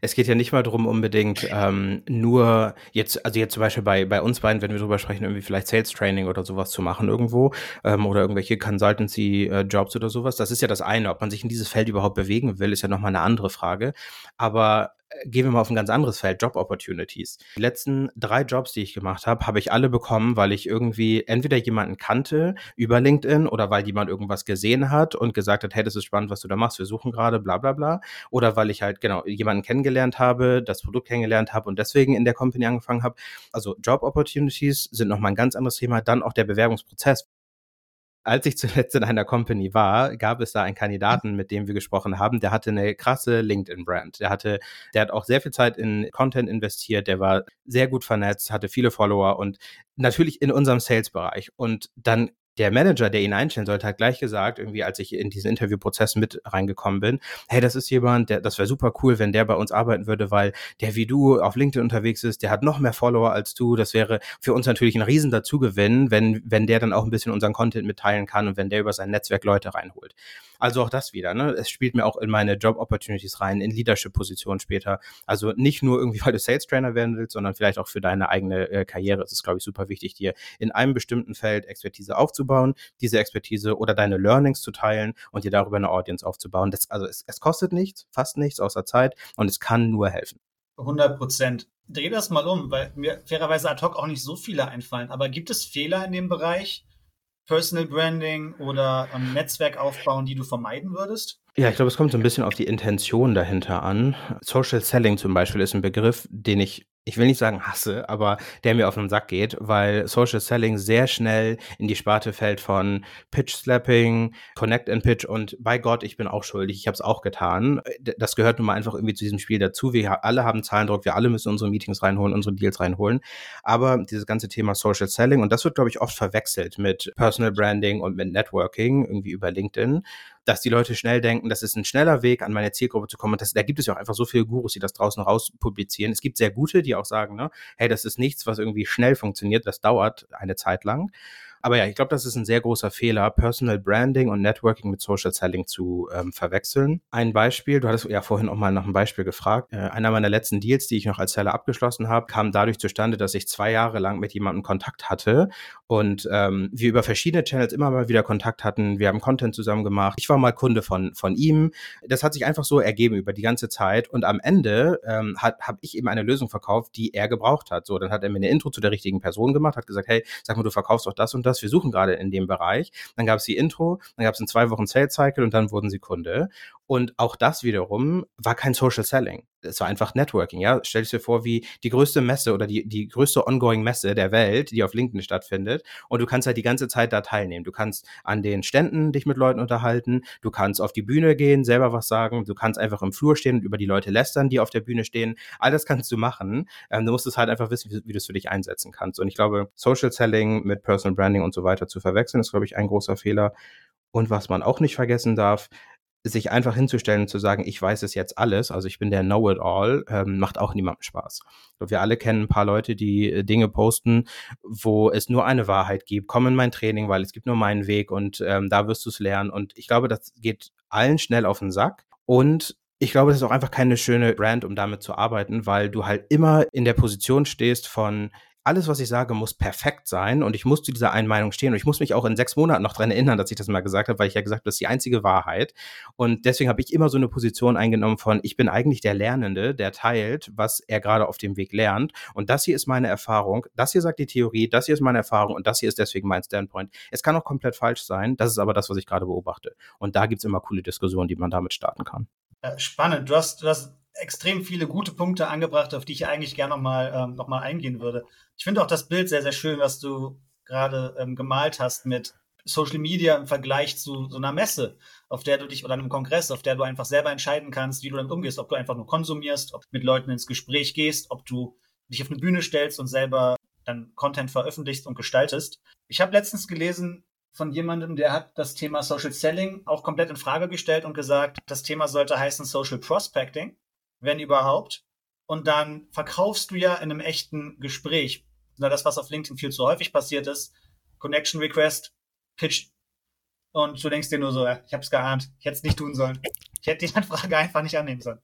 Es geht ja nicht mal darum, unbedingt ähm, nur jetzt, also jetzt zum Beispiel bei, bei uns beiden, wenn wir drüber sprechen, irgendwie vielleicht Sales Training oder sowas zu machen irgendwo ähm, oder irgendwelche Consultancy-Jobs äh, oder sowas. Das ist ja das eine. Ob man sich in dieses Feld überhaupt bewegen will, ist ja nochmal eine andere Frage. Aber gehen wir mal auf ein ganz anderes Feld, Job Opportunities. Die letzten drei Jobs, die ich gemacht habe, habe ich alle bekommen, weil ich irgendwie entweder jemanden kannte über LinkedIn oder weil jemand irgendwas gesehen hat und gesagt hat, hey, das ist spannend, was du da machst, wir suchen gerade, bla bla bla. Oder weil ich halt, genau, jemanden kennengelernt habe, das Produkt kennengelernt habe und deswegen in der Company angefangen habe. Also Job Opportunities sind nochmal ein ganz anderes Thema. Dann auch der Bewerbungsprozess als ich zuletzt in einer Company war, gab es da einen Kandidaten, mit dem wir gesprochen haben, der hatte eine krasse LinkedIn-Brand. Der hatte, der hat auch sehr viel Zeit in Content investiert, der war sehr gut vernetzt, hatte viele Follower und natürlich in unserem Sales-Bereich. Und dann der Manager, der ihn einstellen sollte, hat gleich gesagt, irgendwie, als ich in diesen Interviewprozess mit reingekommen bin, hey, das ist jemand, der, das wäre super cool, wenn der bei uns arbeiten würde, weil der wie du auf LinkedIn unterwegs ist, der hat noch mehr Follower als du. Das wäre für uns natürlich ein Riesen dazugewinn, wenn, wenn der dann auch ein bisschen unseren Content mitteilen kann und wenn der über sein Netzwerk Leute reinholt. Also auch das wieder, ne? Es spielt mir auch in meine Job-Opportunities rein, in Leadership-Positionen später. Also nicht nur irgendwie, [laughs] weil du Sales-Trainer werden willst, sondern vielleicht auch für deine eigene äh, Karriere. Es ist, glaube ich, super wichtig, dir in einem bestimmten Feld Expertise aufzubauen, diese Expertise oder deine Learnings zu teilen und dir darüber eine Audience aufzubauen. Das, also es, es kostet nichts, fast nichts außer Zeit und es kann nur helfen. 100 Prozent. Dreh das mal um, weil mir fairerweise ad hoc auch nicht so viele einfallen. Aber gibt es Fehler in dem Bereich, Personal Branding oder ähm, Netzwerk aufbauen, die du vermeiden würdest? Ja, ich glaube, es kommt so ein bisschen auf die Intention dahinter an. Social Selling zum Beispiel ist ein Begriff, den ich ich will nicht sagen hasse, aber der mir auf den Sack geht, weil Social Selling sehr schnell in die Sparte fällt von Pitch Slapping, Connect and Pitch und bei Gott, ich bin auch schuldig, ich habe es auch getan. Das gehört nun mal einfach irgendwie zu diesem Spiel dazu. Wir alle haben Zahlendruck, wir alle müssen unsere Meetings reinholen, unsere Deals reinholen. Aber dieses ganze Thema Social Selling und das wird, glaube ich, oft verwechselt mit Personal Branding und mit Networking irgendwie über LinkedIn dass die Leute schnell denken, das ist ein schneller Weg, an meine Zielgruppe zu kommen. Und das, da gibt es ja auch einfach so viele Gurus, die das draußen raus publizieren. Es gibt sehr gute, die auch sagen, ne, hey, das ist nichts, was irgendwie schnell funktioniert, das dauert eine Zeit lang. Aber ja, ich glaube, das ist ein sehr großer Fehler, Personal Branding und Networking mit Social Selling zu ähm, verwechseln. Ein Beispiel, du hattest ja vorhin auch mal nach einem Beispiel gefragt. Äh, einer meiner letzten Deals, die ich noch als Seller abgeschlossen habe, kam dadurch zustande, dass ich zwei Jahre lang mit jemandem Kontakt hatte und ähm, wir über verschiedene Channels immer mal wieder Kontakt hatten. Wir haben Content zusammen gemacht. Ich war mal Kunde von, von ihm. Das hat sich einfach so ergeben über die ganze Zeit und am Ende ähm, habe ich ihm eine Lösung verkauft, die er gebraucht hat. So, dann hat er mir eine Intro zu der richtigen Person gemacht, hat gesagt, hey, sag mal, du verkaufst doch das und das das, wir suchen gerade in dem Bereich. Dann gab es die Intro, dann gab es in zwei Wochen Sales Cycle und dann wurden sie Kunde. Und auch das wiederum war kein Social Selling. Es war einfach Networking, ja. Stell dir vor, wie die größte Messe oder die, die größte ongoing Messe der Welt, die auf LinkedIn stattfindet. Und du kannst halt die ganze Zeit da teilnehmen. Du kannst an den Ständen dich mit Leuten unterhalten. Du kannst auf die Bühne gehen, selber was sagen. Du kannst einfach im Flur stehen und über die Leute lästern, die auf der Bühne stehen. All das kannst du machen. Ähm, du musst es halt einfach wissen, wie, wie du es für dich einsetzen kannst. Und ich glaube, Social Selling mit Personal Branding und so weiter zu verwechseln, ist, glaube ich, ein großer Fehler. Und was man auch nicht vergessen darf, sich einfach hinzustellen und zu sagen, ich weiß es jetzt alles, also ich bin der Know-it-all, ähm, macht auch niemandem Spaß. Wir alle kennen ein paar Leute, die äh, Dinge posten, wo es nur eine Wahrheit gibt. Komm in mein Training, weil es gibt nur meinen Weg und ähm, da wirst du es lernen. Und ich glaube, das geht allen schnell auf den Sack. Und ich glaube, das ist auch einfach keine schöne Brand, um damit zu arbeiten, weil du halt immer in der Position stehst von, alles, was ich sage, muss perfekt sein und ich muss zu dieser einen Meinung stehen und ich muss mich auch in sechs Monaten noch dran erinnern, dass ich das mal gesagt habe, weil ich ja gesagt habe, das ist die einzige Wahrheit. Und deswegen habe ich immer so eine Position eingenommen von, ich bin eigentlich der Lernende, der teilt, was er gerade auf dem Weg lernt. Und das hier ist meine Erfahrung, das hier sagt die Theorie, das hier ist meine Erfahrung und das hier ist deswegen mein Standpoint. Es kann auch komplett falsch sein, das ist aber das, was ich gerade beobachte. Und da gibt es immer coole Diskussionen, die man damit starten kann. Spannend. Du hast, du hast extrem viele gute Punkte angebracht, auf die ich eigentlich gerne nochmal ähm, noch eingehen würde. Ich finde auch das Bild sehr, sehr schön, was du gerade ähm, gemalt hast mit Social Media im Vergleich zu so einer Messe, auf der du dich oder einem Kongress, auf der du einfach selber entscheiden kannst, wie du damit umgehst, ob du einfach nur konsumierst, ob du mit Leuten ins Gespräch gehst, ob du dich auf eine Bühne stellst und selber dann Content veröffentlichst und gestaltest. Ich habe letztens gelesen von jemandem, der hat das Thema Social Selling auch komplett in Frage gestellt und gesagt, das Thema sollte heißen Social Prospecting wenn überhaupt. Und dann verkaufst du ja in einem echten Gespräch. Na, das, was auf LinkedIn viel zu häufig passiert ist, Connection Request, Pitch. Und du denkst dir nur so, ich hab's geahnt, ich hätte es nicht tun sollen. Ich hätte die Anfrage einfach nicht annehmen sollen.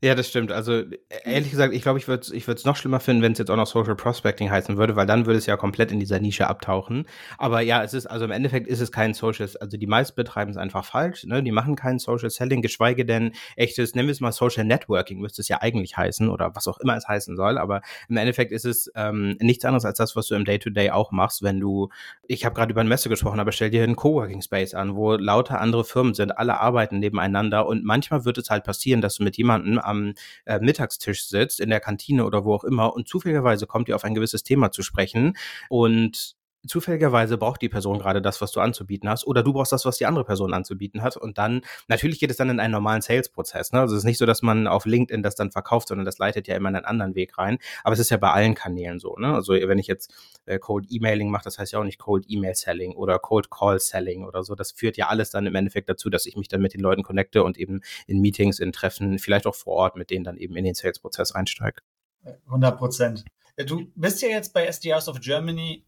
Ja, das stimmt. Also e-, ehrlich gesagt, ich glaube, ich würde es ich noch schlimmer finden, wenn es jetzt auch noch Social Prospecting heißen würde, weil dann würde es ja komplett in dieser Nische abtauchen. Aber ja, es ist, also im Endeffekt ist es kein Social, also die meisten betreiben es einfach falsch, ne? Die machen kein Social Selling, geschweige denn echtes, nennen wir es mal Social Networking, müsste es ja eigentlich heißen oder was auch immer es heißen soll. Aber im Endeffekt ist es ähm, nichts anderes als das, was du im Day-to-Day -Day auch machst, wenn du, ich habe gerade über ein Messe gesprochen, aber stell dir einen Coworking Space an, wo lauter andere Firmen sind, alle arbeiten nebeneinander und manchmal wird es halt passieren, dass du mit jemandem am äh, Mittagstisch sitzt, in der Kantine oder wo auch immer und zufälligerweise kommt ihr auf ein gewisses Thema zu sprechen und zufälligerweise braucht die Person gerade das, was du anzubieten hast, oder du brauchst das, was die andere Person anzubieten hat. Und dann, natürlich geht es dann in einen normalen Sales-Prozess. Ne? Also es ist nicht so, dass man auf LinkedIn das dann verkauft, sondern das leitet ja immer in einen anderen Weg rein. Aber es ist ja bei allen Kanälen so. Ne? Also wenn ich jetzt äh, Cold Emailing mache, das heißt ja auch nicht Cold Email Selling oder Cold Call Selling oder so. Das führt ja alles dann im Endeffekt dazu, dass ich mich dann mit den Leuten connecte und eben in Meetings, in Treffen, vielleicht auch vor Ort mit denen dann eben in den Sales-Prozess einsteige. 100 Prozent. Du bist ja jetzt bei SDRs of Germany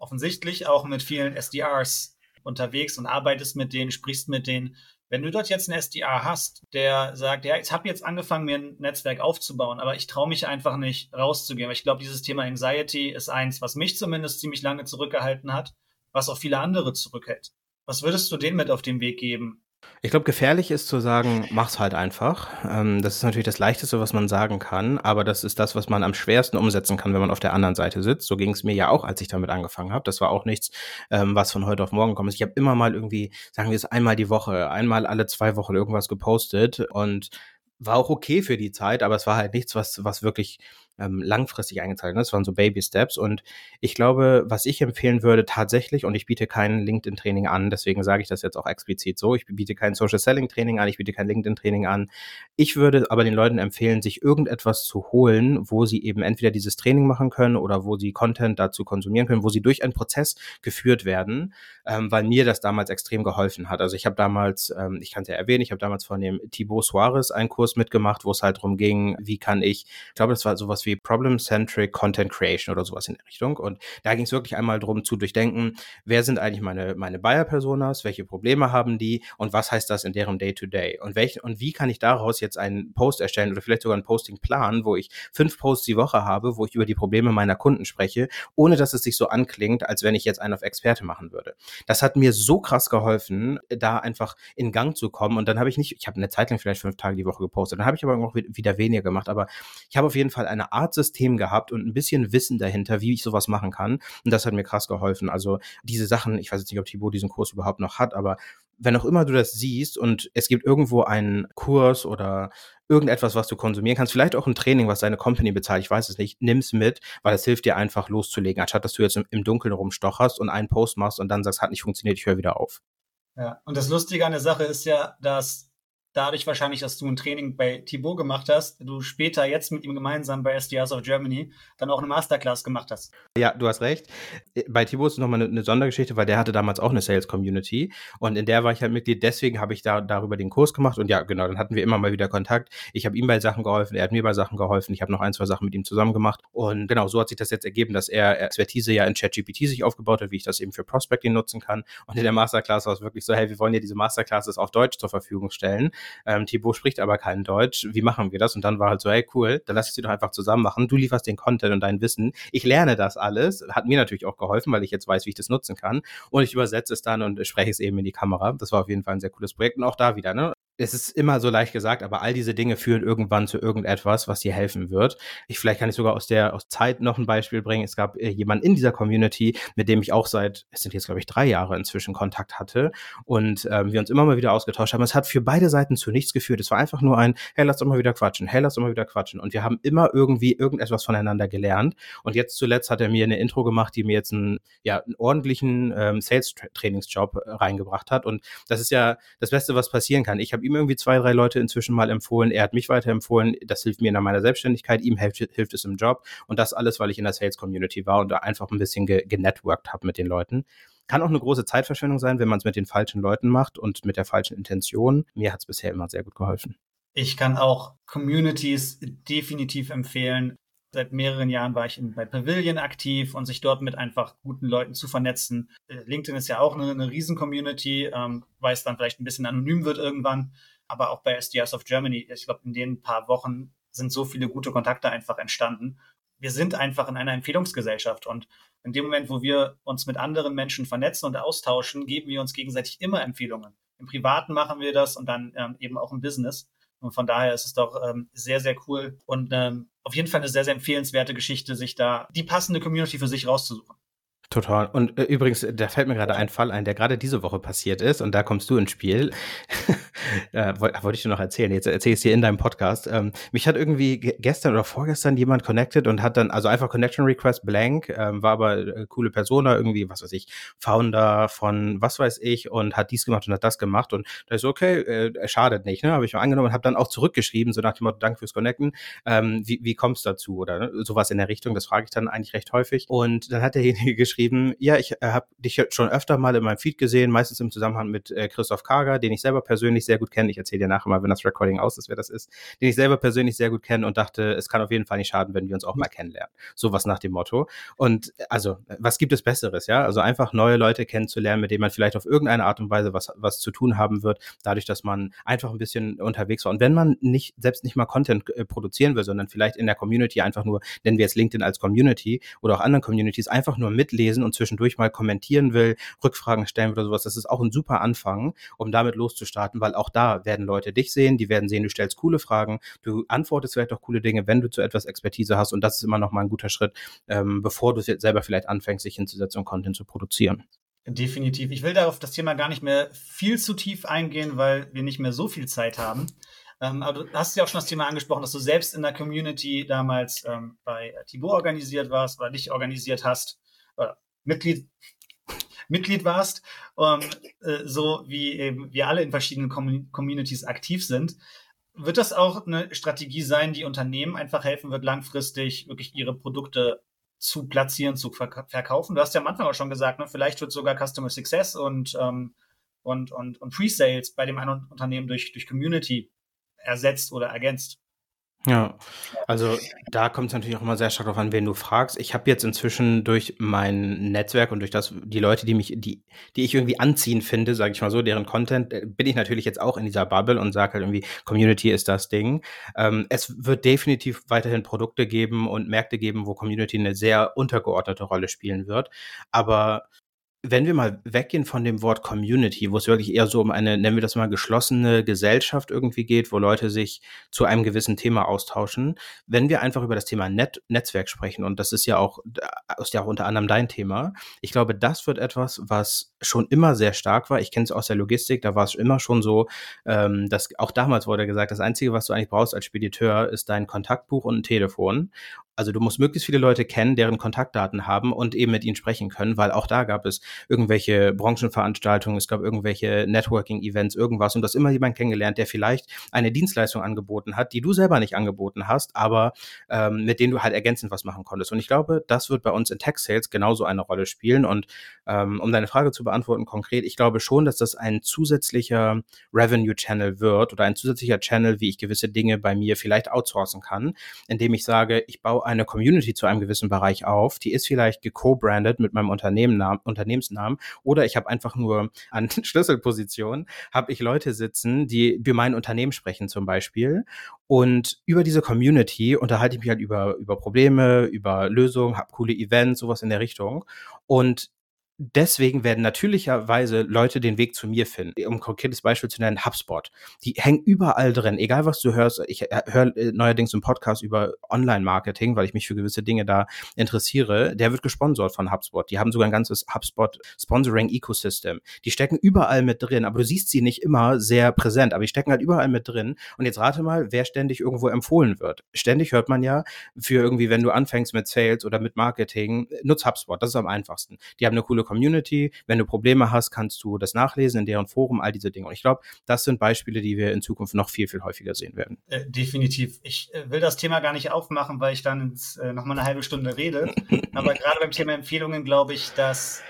offensichtlich auch mit vielen SDRs unterwegs und arbeitest mit denen, sprichst mit denen. Wenn du dort jetzt einen SDR hast, der sagt, ja, ich habe jetzt angefangen, mir ein Netzwerk aufzubauen, aber ich traue mich einfach nicht rauszugehen. Weil ich glaube, dieses Thema Anxiety ist eins, was mich zumindest ziemlich lange zurückgehalten hat, was auch viele andere zurückhält. Was würdest du denen mit auf den Weg geben? Ich glaube, gefährlich ist zu sagen, mach's halt einfach. Ähm, das ist natürlich das Leichteste, was man sagen kann, aber das ist das, was man am schwersten umsetzen kann, wenn man auf der anderen Seite sitzt. So ging es mir ja auch, als ich damit angefangen habe. Das war auch nichts, ähm, was von heute auf morgen kommt. Ich habe immer mal irgendwie, sagen wir es einmal die Woche, einmal alle zwei Wochen irgendwas gepostet und war auch okay für die Zeit, aber es war halt nichts, was, was wirklich ähm, langfristig eingezahlt. Das waren so Baby Steps. Und ich glaube, was ich empfehlen würde tatsächlich, und ich biete kein LinkedIn-Training an, deswegen sage ich das jetzt auch explizit so, ich biete kein Social Selling-Training an, ich biete kein LinkedIn-Training an. Ich würde aber den Leuten empfehlen, sich irgendetwas zu holen, wo sie eben entweder dieses Training machen können oder wo sie Content dazu konsumieren können, wo sie durch einen Prozess geführt werden, ähm, weil mir das damals extrem geholfen hat. Also ich habe damals, ähm, ich kann es ja erwähnen, ich habe damals von dem Thibaut Suarez einen Kurs mitgemacht, wo es halt darum ging, wie kann ich, ich glaube, das war sowas wie wie Problem-Centric Content Creation oder sowas in der Richtung. Und da ging es wirklich einmal darum zu durchdenken, wer sind eigentlich meine, meine Buyer-Personas, welche Probleme haben die und was heißt das in deren Day-to-Day? -Day? Und, welch, und wie kann ich daraus jetzt einen Post erstellen oder vielleicht sogar einen Posting planen, wo ich fünf Posts die Woche habe, wo ich über die Probleme meiner Kunden spreche, ohne dass es sich so anklingt, als wenn ich jetzt einen auf Experte machen würde. Das hat mir so krass geholfen, da einfach in Gang zu kommen. Und dann habe ich nicht, ich habe eine Zeit lang vielleicht fünf Tage die Woche gepostet, dann habe ich aber auch wieder weniger gemacht. Aber ich habe auf jeden Fall eine Art System gehabt und ein bisschen Wissen dahinter, wie ich sowas machen kann. Und das hat mir krass geholfen. Also diese Sachen, ich weiß jetzt nicht, ob Thibaut diesen Kurs überhaupt noch hat, aber wenn auch immer du das siehst und es gibt irgendwo einen Kurs oder irgendetwas, was du konsumieren kannst, vielleicht auch ein Training, was deine Company bezahlt, ich weiß es nicht, nimm's mit, weil es hilft dir einfach loszulegen, anstatt dass du jetzt im, Dunkeln rumstocherst und einen Post machst und dann sagst, hat nicht funktioniert, ich höre wieder auf. Ja, und das Lustige an der Sache ist ja, dass dadurch wahrscheinlich, dass du ein Training bei Thibaut gemacht hast, du später jetzt mit ihm gemeinsam bei SDRs of Germany dann auch eine Masterclass gemacht hast. Ja, du hast recht. Bei Thibaut ist nochmal eine, eine Sondergeschichte, weil der hatte damals auch eine Sales Community und in der war ich halt Mitglied. Deswegen habe ich da darüber den Kurs gemacht und ja, genau, dann hatten wir immer mal wieder Kontakt. Ich habe ihm bei Sachen geholfen, er hat mir bei Sachen geholfen. Ich habe noch ein, zwei Sachen mit ihm zusammen gemacht und genau, so hat sich das jetzt ergeben, dass er Expertise ja in ChatGPT sich aufgebaut hat, wie ich das eben für Prospecting nutzen kann. Und in der Masterclass war es wirklich so, hey, wir wollen dir diese Masterclasses auf Deutsch zur Verfügung stellen ähm, Thibaut spricht aber kein Deutsch, wie machen wir das? Und dann war halt so, hey cool, dann lass ich sie doch einfach zusammen machen. Du lieferst den Content und dein Wissen. Ich lerne das alles. Hat mir natürlich auch geholfen, weil ich jetzt weiß, wie ich das nutzen kann. Und ich übersetze es dann und spreche es eben in die Kamera. Das war auf jeden Fall ein sehr cooles Projekt. Und auch da wieder, ne? Es ist immer so leicht gesagt, aber all diese Dinge führen irgendwann zu irgendetwas, was dir helfen wird. Ich vielleicht kann ich sogar aus der aus Zeit noch ein Beispiel bringen. Es gab äh, jemanden in dieser Community, mit dem ich auch seit es sind jetzt glaube ich drei Jahre inzwischen Kontakt hatte und ähm, wir uns immer mal wieder ausgetauscht haben. Es hat für beide Seiten zu nichts geführt. Es war einfach nur ein Hey, lass doch mal wieder quatschen. Hey, lass doch mal wieder quatschen. Und wir haben immer irgendwie irgendetwas voneinander gelernt. Und jetzt zuletzt hat er mir eine Intro gemacht, die mir jetzt einen ja einen ordentlichen ähm, Sales Trainingsjob äh, reingebracht hat. Und das ist ja das Beste, was passieren kann. Ich habe ihm irgendwie zwei, drei Leute inzwischen mal empfohlen. Er hat mich weiterempfohlen. Das hilft mir in meiner Selbstständigkeit. Ihm hilft, hilft es im Job. Und das alles, weil ich in der Sales Community war und da einfach ein bisschen ge genetworked habe mit den Leuten. Kann auch eine große Zeitverschwendung sein, wenn man es mit den falschen Leuten macht und mit der falschen Intention. Mir hat es bisher immer sehr gut geholfen. Ich kann auch Communities definitiv empfehlen. Seit mehreren Jahren war ich in, bei Pavilion aktiv und sich dort mit einfach guten Leuten zu vernetzen. Äh, LinkedIn ist ja auch eine, eine Riesen-Community, ähm, weil es dann vielleicht ein bisschen anonym wird irgendwann. Aber auch bei SDRs of Germany, ich glaube, in den paar Wochen sind so viele gute Kontakte einfach entstanden. Wir sind einfach in einer Empfehlungsgesellschaft und in dem Moment, wo wir uns mit anderen Menschen vernetzen und austauschen, geben wir uns gegenseitig immer Empfehlungen. Im Privaten machen wir das und dann ähm, eben auch im Business. Und von daher ist es doch ähm, sehr, sehr cool und ähm, auf jeden Fall eine sehr, sehr empfehlenswerte Geschichte, sich da die passende Community für sich rauszusuchen. Total. Und äh, übrigens, da fällt mir gerade ein Fall ein, der gerade diese Woche passiert ist und da kommst du ins Spiel. [laughs] äh, Wollte wollt ich dir noch erzählen. Jetzt erzähl ich es dir in deinem Podcast. Ähm, mich hat irgendwie gestern oder vorgestern jemand connected und hat dann, also einfach Connection Request blank, ähm, war aber äh, coole Persona, irgendwie, was weiß ich, Founder von was weiß ich und hat dies gemacht und hat das gemacht und da ist so, okay, äh, schadet nicht, ne? Habe ich mal angenommen und habe dann auch zurückgeschrieben, so nach dem Motto, danke fürs Connecten. Ähm, wie, wie kommst du dazu? Oder ne? sowas in der Richtung, das frage ich dann eigentlich recht häufig. Und dann hat derjenige [laughs] geschrieben, geschrieben, ja, ich äh, habe dich schon öfter mal in meinem Feed gesehen, meistens im Zusammenhang mit äh, Christoph Karger, den ich selber persönlich sehr gut kenne. Ich erzähle dir nachher mal, wenn das Recording aus ist, wer das ist, den ich selber persönlich sehr gut kenne und dachte, es kann auf jeden Fall nicht schaden, wenn wir uns auch mal kennenlernen. Sowas nach dem Motto. Und also, was gibt es Besseres, ja? Also einfach neue Leute kennenzulernen, mit denen man vielleicht auf irgendeine Art und Weise was, was zu tun haben wird, dadurch, dass man einfach ein bisschen unterwegs war. Und wenn man nicht, selbst nicht mal Content äh, produzieren will, sondern vielleicht in der Community einfach nur, nennen wir jetzt LinkedIn als Community oder auch anderen Communities, einfach nur mitlesen und zwischendurch mal kommentieren will, Rückfragen stellen will oder sowas, das ist auch ein super Anfang, um damit loszustarten, weil auch da werden Leute dich sehen, die werden sehen, du stellst coole Fragen, du antwortest vielleicht auch coole Dinge, wenn du zu etwas Expertise hast und das ist immer noch mal ein guter Schritt, ähm, bevor du jetzt selber vielleicht anfängst, sich hinzusetzen und Content zu produzieren. Definitiv. Ich will darauf das Thema gar nicht mehr viel zu tief eingehen, weil wir nicht mehr so viel Zeit haben. Ähm, aber du hast ja auch schon das Thema angesprochen, dass du selbst in der Community damals ähm, bei Thibaut organisiert warst oder dich organisiert hast. Oder Mitglied, Mitglied warst, um, äh, so wie eben wir alle in verschiedenen Com Communities aktiv sind. Wird das auch eine Strategie sein, die Unternehmen einfach helfen wird, langfristig wirklich ihre Produkte zu platzieren, zu verk verkaufen? Du hast ja am Anfang auch schon gesagt, ne, vielleicht wird sogar Customer Success und, ähm, und, und, und Pre-Sales bei dem einen Unternehmen durch, durch Community ersetzt oder ergänzt. Ja, also da kommt es natürlich auch immer sehr stark darauf an, wen du fragst. Ich habe jetzt inzwischen durch mein Netzwerk und durch das die Leute, die mich, die, die ich irgendwie anziehen finde, sage ich mal so, deren Content, äh, bin ich natürlich jetzt auch in dieser Bubble und sage halt irgendwie, Community ist das Ding. Ähm, es wird definitiv weiterhin Produkte geben und Märkte geben, wo Community eine sehr untergeordnete Rolle spielen wird. Aber wenn wir mal weggehen von dem Wort Community, wo es wirklich eher so um eine, nennen wir das mal, geschlossene Gesellschaft irgendwie geht, wo Leute sich zu einem gewissen Thema austauschen, wenn wir einfach über das Thema Net Netzwerk sprechen, und das ist ja auch, ist ja auch unter anderem dein Thema, ich glaube, das wird etwas, was schon immer sehr stark war. Ich kenne es aus der Logistik, da war es immer schon so, ähm, dass auch damals wurde gesagt, das Einzige, was du eigentlich brauchst als Spediteur, ist dein Kontaktbuch und ein Telefon. Also du musst möglichst viele Leute kennen, deren Kontaktdaten haben und eben mit ihnen sprechen können, weil auch da gab es irgendwelche Branchenveranstaltungen, es gab irgendwelche Networking-Events, irgendwas und du hast immer jemanden kennengelernt, der vielleicht eine Dienstleistung angeboten hat, die du selber nicht angeboten hast, aber ähm, mit denen du halt ergänzend was machen konntest. Und ich glaube, das wird bei uns in Tech Sales genauso eine Rolle spielen. Und ähm, um deine Frage zu beantworten konkret, ich glaube schon, dass das ein zusätzlicher Revenue-Channel wird oder ein zusätzlicher Channel, wie ich gewisse Dinge bei mir vielleicht outsourcen kann, indem ich sage, ich baue eine Community zu einem gewissen Bereich auf, die ist vielleicht geco-branded mit meinem Unternehmennamen, Unternehmensnamen oder ich habe einfach nur an [laughs] Schlüsselpositionen, habe ich Leute sitzen, die für mein Unternehmen sprechen zum Beispiel. Und über diese Community unterhalte ich mich halt über, über Probleme, über Lösungen, habe coole Events, sowas in der Richtung. Und deswegen werden natürlicherweise Leute den Weg zu mir finden. Um ein konkretes Beispiel zu nennen, HubSpot. Die hängen überall drin, egal was du hörst. Ich äh, höre äh, neuerdings einen Podcast über Online-Marketing, weil ich mich für gewisse Dinge da interessiere. Der wird gesponsert von HubSpot. Die haben sogar ein ganzes HubSpot-Sponsoring-Ecosystem. Die stecken überall mit drin, aber du siehst sie nicht immer sehr präsent, aber die stecken halt überall mit drin. Und jetzt rate mal, wer ständig irgendwo empfohlen wird. Ständig hört man ja für irgendwie, wenn du anfängst mit Sales oder mit Marketing, nutz HubSpot. Das ist am einfachsten. Die haben eine coole Community. Wenn du Probleme hast, kannst du das nachlesen in deren Forum, all diese Dinge. Und ich glaube, das sind Beispiele, die wir in Zukunft noch viel, viel häufiger sehen werden. Äh, definitiv. Ich äh, will das Thema gar nicht aufmachen, weil ich dann äh, noch mal eine halbe Stunde rede. [laughs] Aber gerade beim Thema Empfehlungen glaube ich, dass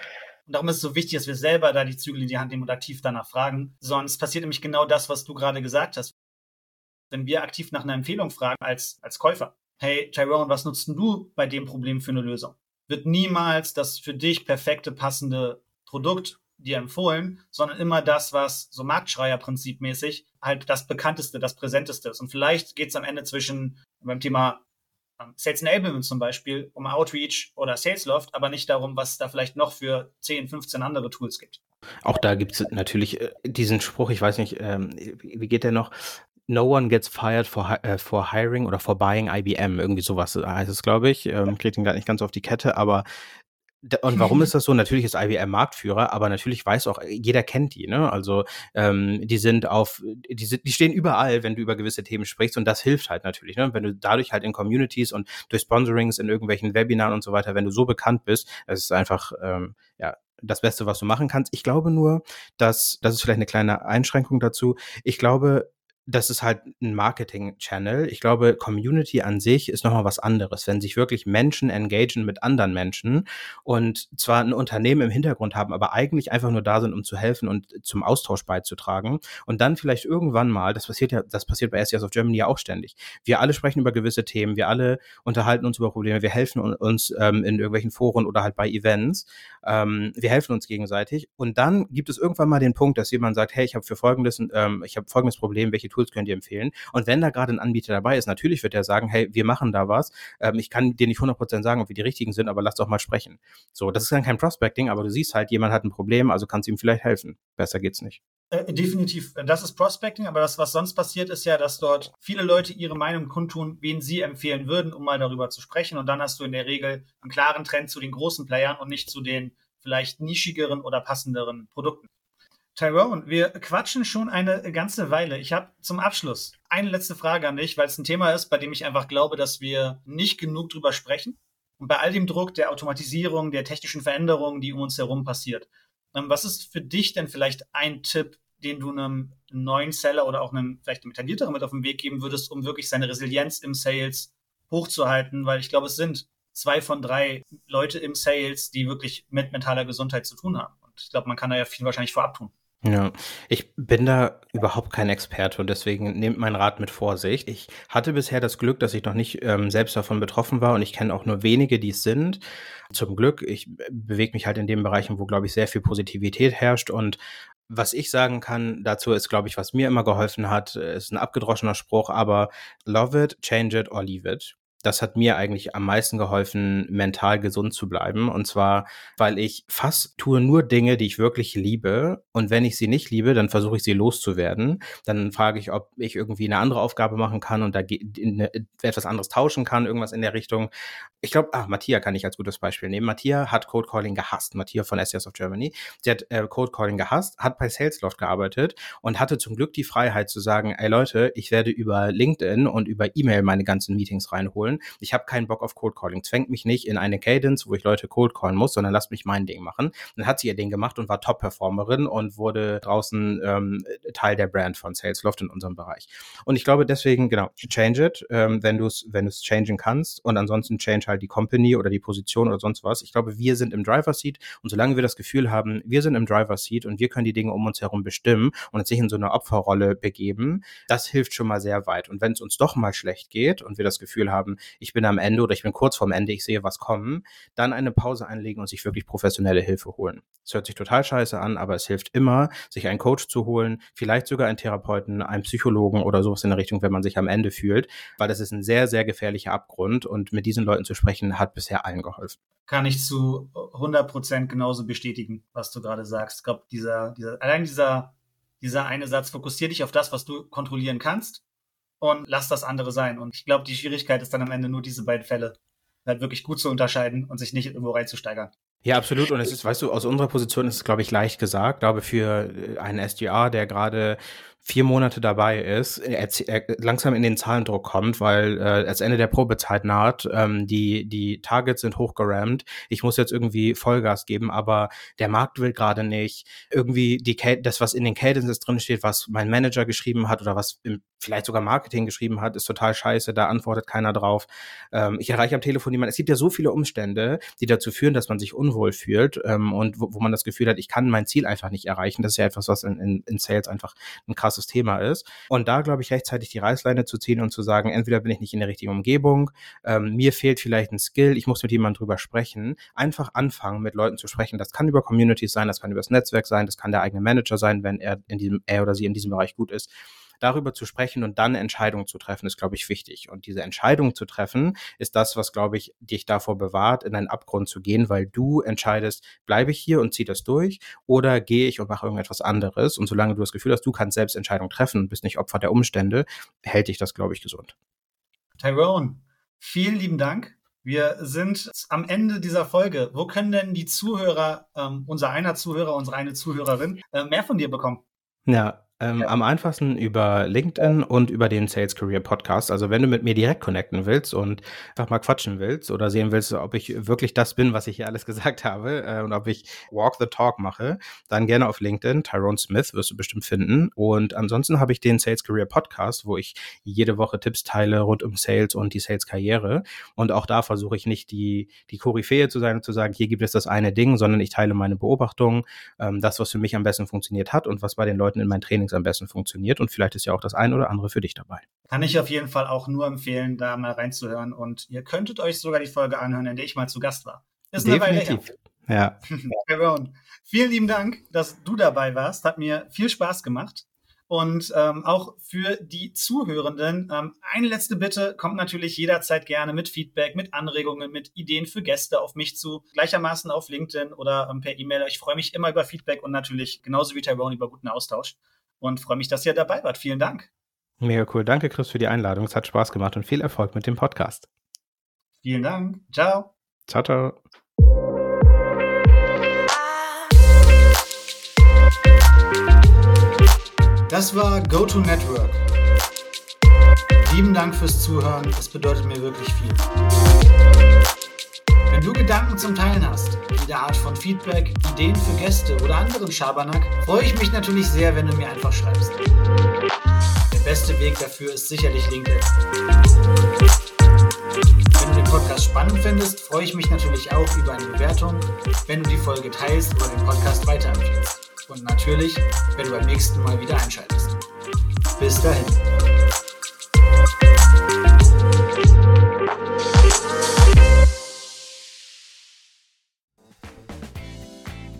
und darum ist es so wichtig, dass wir selber da die Zügel in die Hand nehmen und aktiv danach fragen. Sonst passiert nämlich genau das, was du gerade gesagt hast. Wenn wir aktiv nach einer Empfehlung fragen als, als Käufer, hey Tyrone, was nutzt du bei dem Problem für eine Lösung? Wird niemals das für dich perfekte, passende Produkt dir empfohlen, sondern immer das, was so Marktschreier-prinzipmäßig halt das bekannteste, das präsenteste ist. Und vielleicht geht es am Ende zwischen beim Thema ähm, Sales Enablement zum Beispiel um Outreach oder Salesloft, aber nicht darum, was es da vielleicht noch für 10, 15 andere Tools gibt. Auch da gibt es natürlich äh, diesen Spruch, ich weiß nicht, ähm, wie geht der noch? No one gets fired for, äh, for hiring oder for buying IBM. Irgendwie sowas heißt es, glaube ich. Ähm, kriegt ihn gar nicht ganz auf die Kette, aber und warum ist das so? Natürlich ist IBM Marktführer, aber natürlich weiß auch, jeder kennt die, ne? Also ähm, die sind auf, die, sind, die stehen überall, wenn du über gewisse Themen sprichst und das hilft halt natürlich, ne? Wenn du dadurch halt in Communities und durch Sponsorings in irgendwelchen Webinaren und so weiter, wenn du so bekannt bist, das ist einfach, ähm, ja, das Beste, was du machen kannst. Ich glaube nur, dass, das ist vielleicht eine kleine Einschränkung dazu. Ich glaube, das ist halt ein Marketing-Channel. Ich glaube, Community an sich ist nochmal was anderes, wenn sich wirklich Menschen engagieren mit anderen Menschen und zwar ein Unternehmen im Hintergrund haben, aber eigentlich einfach nur da sind, um zu helfen und zum Austausch beizutragen und dann vielleicht irgendwann mal, das passiert ja, das passiert bei SES of Germany ja auch ständig. Wir alle sprechen über gewisse Themen, wir alle unterhalten uns über Probleme, wir helfen uns ähm, in irgendwelchen Foren oder halt bei Events, ähm, wir helfen uns gegenseitig und dann gibt es irgendwann mal den Punkt, dass jemand sagt, hey, ich habe für folgendes, ähm, ich habe folgendes Problem, welche Tools könnt ihr empfehlen? Und wenn da gerade ein Anbieter dabei ist, natürlich wird er sagen, hey, wir machen da was. Ähm, ich kann dir nicht 100% sagen, ob wir die richtigen sind, aber lass doch mal sprechen. So, das ist dann kein Prospecting, aber du siehst halt, jemand hat ein Problem, also kannst du ihm vielleicht helfen. Besser geht's nicht. Äh, definitiv, das ist Prospecting, aber das, was sonst passiert, ist ja, dass dort viele Leute ihre Meinung kundtun, wen sie empfehlen würden, um mal darüber zu sprechen. Und dann hast du in der Regel einen klaren Trend zu den großen Playern und nicht zu den vielleicht nischigeren oder passenderen Produkten. Tyrone, wir quatschen schon eine ganze Weile. Ich habe zum Abschluss eine letzte Frage an dich, weil es ein Thema ist, bei dem ich einfach glaube, dass wir nicht genug drüber sprechen. Und bei all dem Druck der Automatisierung, der technischen Veränderungen, die um uns herum passiert. Ähm, was ist für dich denn vielleicht ein Tipp, den du einem neuen Seller oder auch einem vielleicht einem etablierteren mit auf den Weg geben würdest, um wirklich seine Resilienz im Sales hochzuhalten? Weil ich glaube, es sind zwei von drei Leute im Sales, die wirklich mit mentaler Gesundheit zu tun haben. Und ich glaube, man kann da ja viel wahrscheinlich vorab tun. Ja, ich bin da überhaupt kein Experte und deswegen nehmt meinen Rat mit Vorsicht. Ich hatte bisher das Glück, dass ich noch nicht ähm, selbst davon betroffen war und ich kenne auch nur wenige, die es sind. Zum Glück, ich bewege mich halt in den Bereichen, wo, glaube ich, sehr viel Positivität herrscht und was ich sagen kann dazu ist, glaube ich, was mir immer geholfen hat, ist ein abgedroschener Spruch, aber love it, change it or leave it das hat mir eigentlich am meisten geholfen, mental gesund zu bleiben. Und zwar, weil ich fast tue nur Dinge, die ich wirklich liebe. Und wenn ich sie nicht liebe, dann versuche ich sie loszuwerden. Dann frage ich, ob ich irgendwie eine andere Aufgabe machen kann und da etwas anderes tauschen kann, irgendwas in der Richtung. Ich glaube, ah, Matthias kann ich als gutes Beispiel nehmen. Matthias hat Code Calling gehasst. Matthias von SES of Germany. Sie hat äh, Code Calling gehasst, hat bei Salesloft gearbeitet und hatte zum Glück die Freiheit zu sagen, ey Leute, ich werde über LinkedIn und über E-Mail meine ganzen Meetings reinholen holen. Ich habe keinen Bock auf Cold Calling. Zwängt mich nicht in eine Cadence, wo ich Leute Cold Callen muss, sondern lasst mich mein Ding machen. Dann hat sie ihr Ding gemacht und war Top-Performerin und wurde draußen ähm, Teil der Brand von Salesloft in unserem Bereich. Und ich glaube deswegen, genau, change it, ähm, wenn du es wenn du es changen kannst und ansonsten change halt die Company oder die Position oder sonst was. Ich glaube, wir sind im Driver Seat und solange wir das Gefühl haben, wir sind im Driver Seat und wir können die Dinge um uns herum bestimmen und uns nicht in so eine Opferrolle begeben, das hilft schon mal sehr weit. Und wenn es uns doch mal schlecht geht und wir das Gefühl haben, ich bin am Ende oder ich bin kurz vorm Ende, ich sehe was kommen, dann eine Pause einlegen und sich wirklich professionelle Hilfe holen. Es hört sich total scheiße an, aber es hilft immer, sich einen Coach zu holen, vielleicht sogar einen Therapeuten, einen Psychologen oder sowas in der Richtung, wenn man sich am Ende fühlt, weil das ist ein sehr, sehr gefährlicher Abgrund und mit diesen Leuten zu sprechen hat bisher allen geholfen. Kann ich zu 100 Prozent genauso bestätigen, was du gerade sagst. Ich glaube, dieser, dieser, allein dieser, dieser eine Satz, fokussier dich auf das, was du kontrollieren kannst und lass das andere sein. Und ich glaube, die Schwierigkeit ist dann am Ende nur diese beiden Fälle halt wirklich gut zu unterscheiden und sich nicht irgendwo reinzusteigern. Ja, absolut. Und es ist, weißt du, aus unserer Position ist es, glaube ich, leicht gesagt. Glaube, für äh, einen SDR, der gerade vier Monate dabei ist, er, er langsam in den Zahlendruck kommt, weil äh, das Ende der Probezeit naht, ähm, die, die Targets sind hochgerammt, ich muss jetzt irgendwie Vollgas geben, aber der Markt will gerade nicht. Irgendwie die das, was in den Cadences drin steht, was mein Manager geschrieben hat oder was im, vielleicht sogar Marketing geschrieben hat, ist total scheiße, da antwortet keiner drauf. Ähm, ich erreiche am Telefon niemanden. Es gibt ja so viele Umstände, die dazu führen, dass man sich unwohl fühlt ähm, und wo, wo man das Gefühl hat, ich kann mein Ziel einfach nicht erreichen. Das ist ja etwas, was in, in, in Sales einfach ein krasses krasses Thema ist. Und da, glaube ich, rechtzeitig die Reißleine zu ziehen und zu sagen, entweder bin ich nicht in der richtigen Umgebung, ähm, mir fehlt vielleicht ein Skill, ich muss mit jemandem drüber sprechen. Einfach anfangen, mit Leuten zu sprechen. Das kann über Communities sein, das kann über das Netzwerk sein, das kann der eigene Manager sein, wenn er in diesem, er oder sie in diesem Bereich gut ist darüber zu sprechen und dann Entscheidungen zu treffen, ist, glaube ich, wichtig. Und diese Entscheidung zu treffen, ist das, was, glaube ich, dich davor bewahrt, in einen Abgrund zu gehen, weil du entscheidest, bleibe ich hier und ziehe das durch oder gehe ich und mache irgendetwas anderes. Und solange du das Gefühl hast, du kannst selbst Entscheidungen treffen und bist nicht Opfer der Umstände, hält dich das, glaube ich, gesund. Tyrone, vielen lieben Dank Wir sind am Ende dieser Folge. Wo können denn die Zuhörer, ähm, unser einer Zuhörer, unsere eine Zuhörerin, äh, mehr von dir bekommen? Ja, ähm, ja. Am einfachsten über LinkedIn und über den Sales Career Podcast. Also wenn du mit mir direkt connecten willst und einfach mal quatschen willst oder sehen willst, ob ich wirklich das bin, was ich hier alles [laughs] gesagt habe äh, und ob ich Walk the Talk mache, dann gerne auf LinkedIn. Tyrone Smith wirst du bestimmt finden. Und ansonsten habe ich den Sales Career Podcast, wo ich jede Woche Tipps teile rund um Sales und die Sales Karriere. Und auch da versuche ich nicht die, die Koryphäe zu sein und zu sagen, hier gibt es das eine Ding, sondern ich teile meine Beobachtungen, ähm, das, was für mich am besten funktioniert hat und was bei den Leuten in meinen Trainings Trainings am besten funktioniert und vielleicht ist ja auch das ein oder andere für dich dabei. Kann ich auf jeden Fall auch nur empfehlen, da mal reinzuhören und ihr könntet euch sogar die Folge anhören, in der ich mal zu Gast war. Ist Definitiv. Ja. [laughs] Vielen lieben Dank, dass du dabei warst. Hat mir viel Spaß gemacht. Und ähm, auch für die Zuhörenden, ähm, eine letzte Bitte, kommt natürlich jederzeit gerne mit Feedback, mit Anregungen, mit Ideen für Gäste auf mich zu, gleichermaßen auf LinkedIn oder ähm, per E-Mail. Ich freue mich immer über Feedback und natürlich genauso wie Tyrone über guten Austausch und freue mich, dass ihr dabei wart. Vielen Dank. Mega cool. Danke, Chris, für die Einladung. Es hat Spaß gemacht und viel Erfolg mit dem Podcast. Vielen Dank. Ciao. Ciao, ciao. Das war GoTo Network. Lieben Dank fürs Zuhören. Es bedeutet mir wirklich viel. Wenn du Gedanken zum Teilen hast, jede Art von Feedback, Ideen für Gäste oder anderen Schabernack, freue ich mich natürlich sehr, wenn du mir einfach schreibst. Der beste Weg dafür ist sicherlich LinkedIn. Wenn du den Podcast spannend findest, freue ich mich natürlich auch über eine Bewertung, wenn du die Folge teilst oder den Podcast weiterempfiehlst. Und natürlich, wenn du beim nächsten Mal wieder einschaltest. Bis dahin.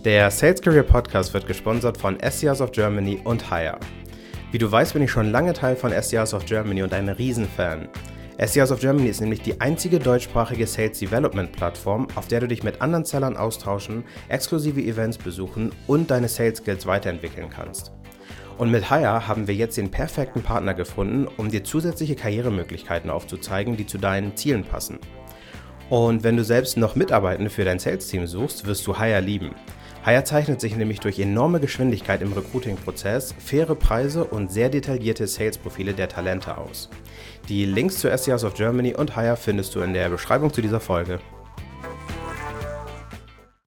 Der Sales Career Podcast wird gesponsert von SCRs of Germany und Hire. Wie du weißt, bin ich schon lange Teil von SCRs of Germany und ein Riesenfan. SCRs of Germany ist nämlich die einzige deutschsprachige Sales Development Plattform, auf der du dich mit anderen Sellern austauschen, exklusive Events besuchen und deine Sales Skills weiterentwickeln kannst. Und mit Hire haben wir jetzt den perfekten Partner gefunden, um dir zusätzliche Karrieremöglichkeiten aufzuzeigen, die zu deinen Zielen passen. Und wenn du selbst noch Mitarbeitende für dein Sales-Team suchst, wirst du Hire lieben. Hire zeichnet sich nämlich durch enorme Geschwindigkeit im Recruiting-Prozess, faire Preise und sehr detaillierte Sales-Profile der Talente aus. Die Links zu SCRs of Germany und Hire findest du in der Beschreibung zu dieser Folge.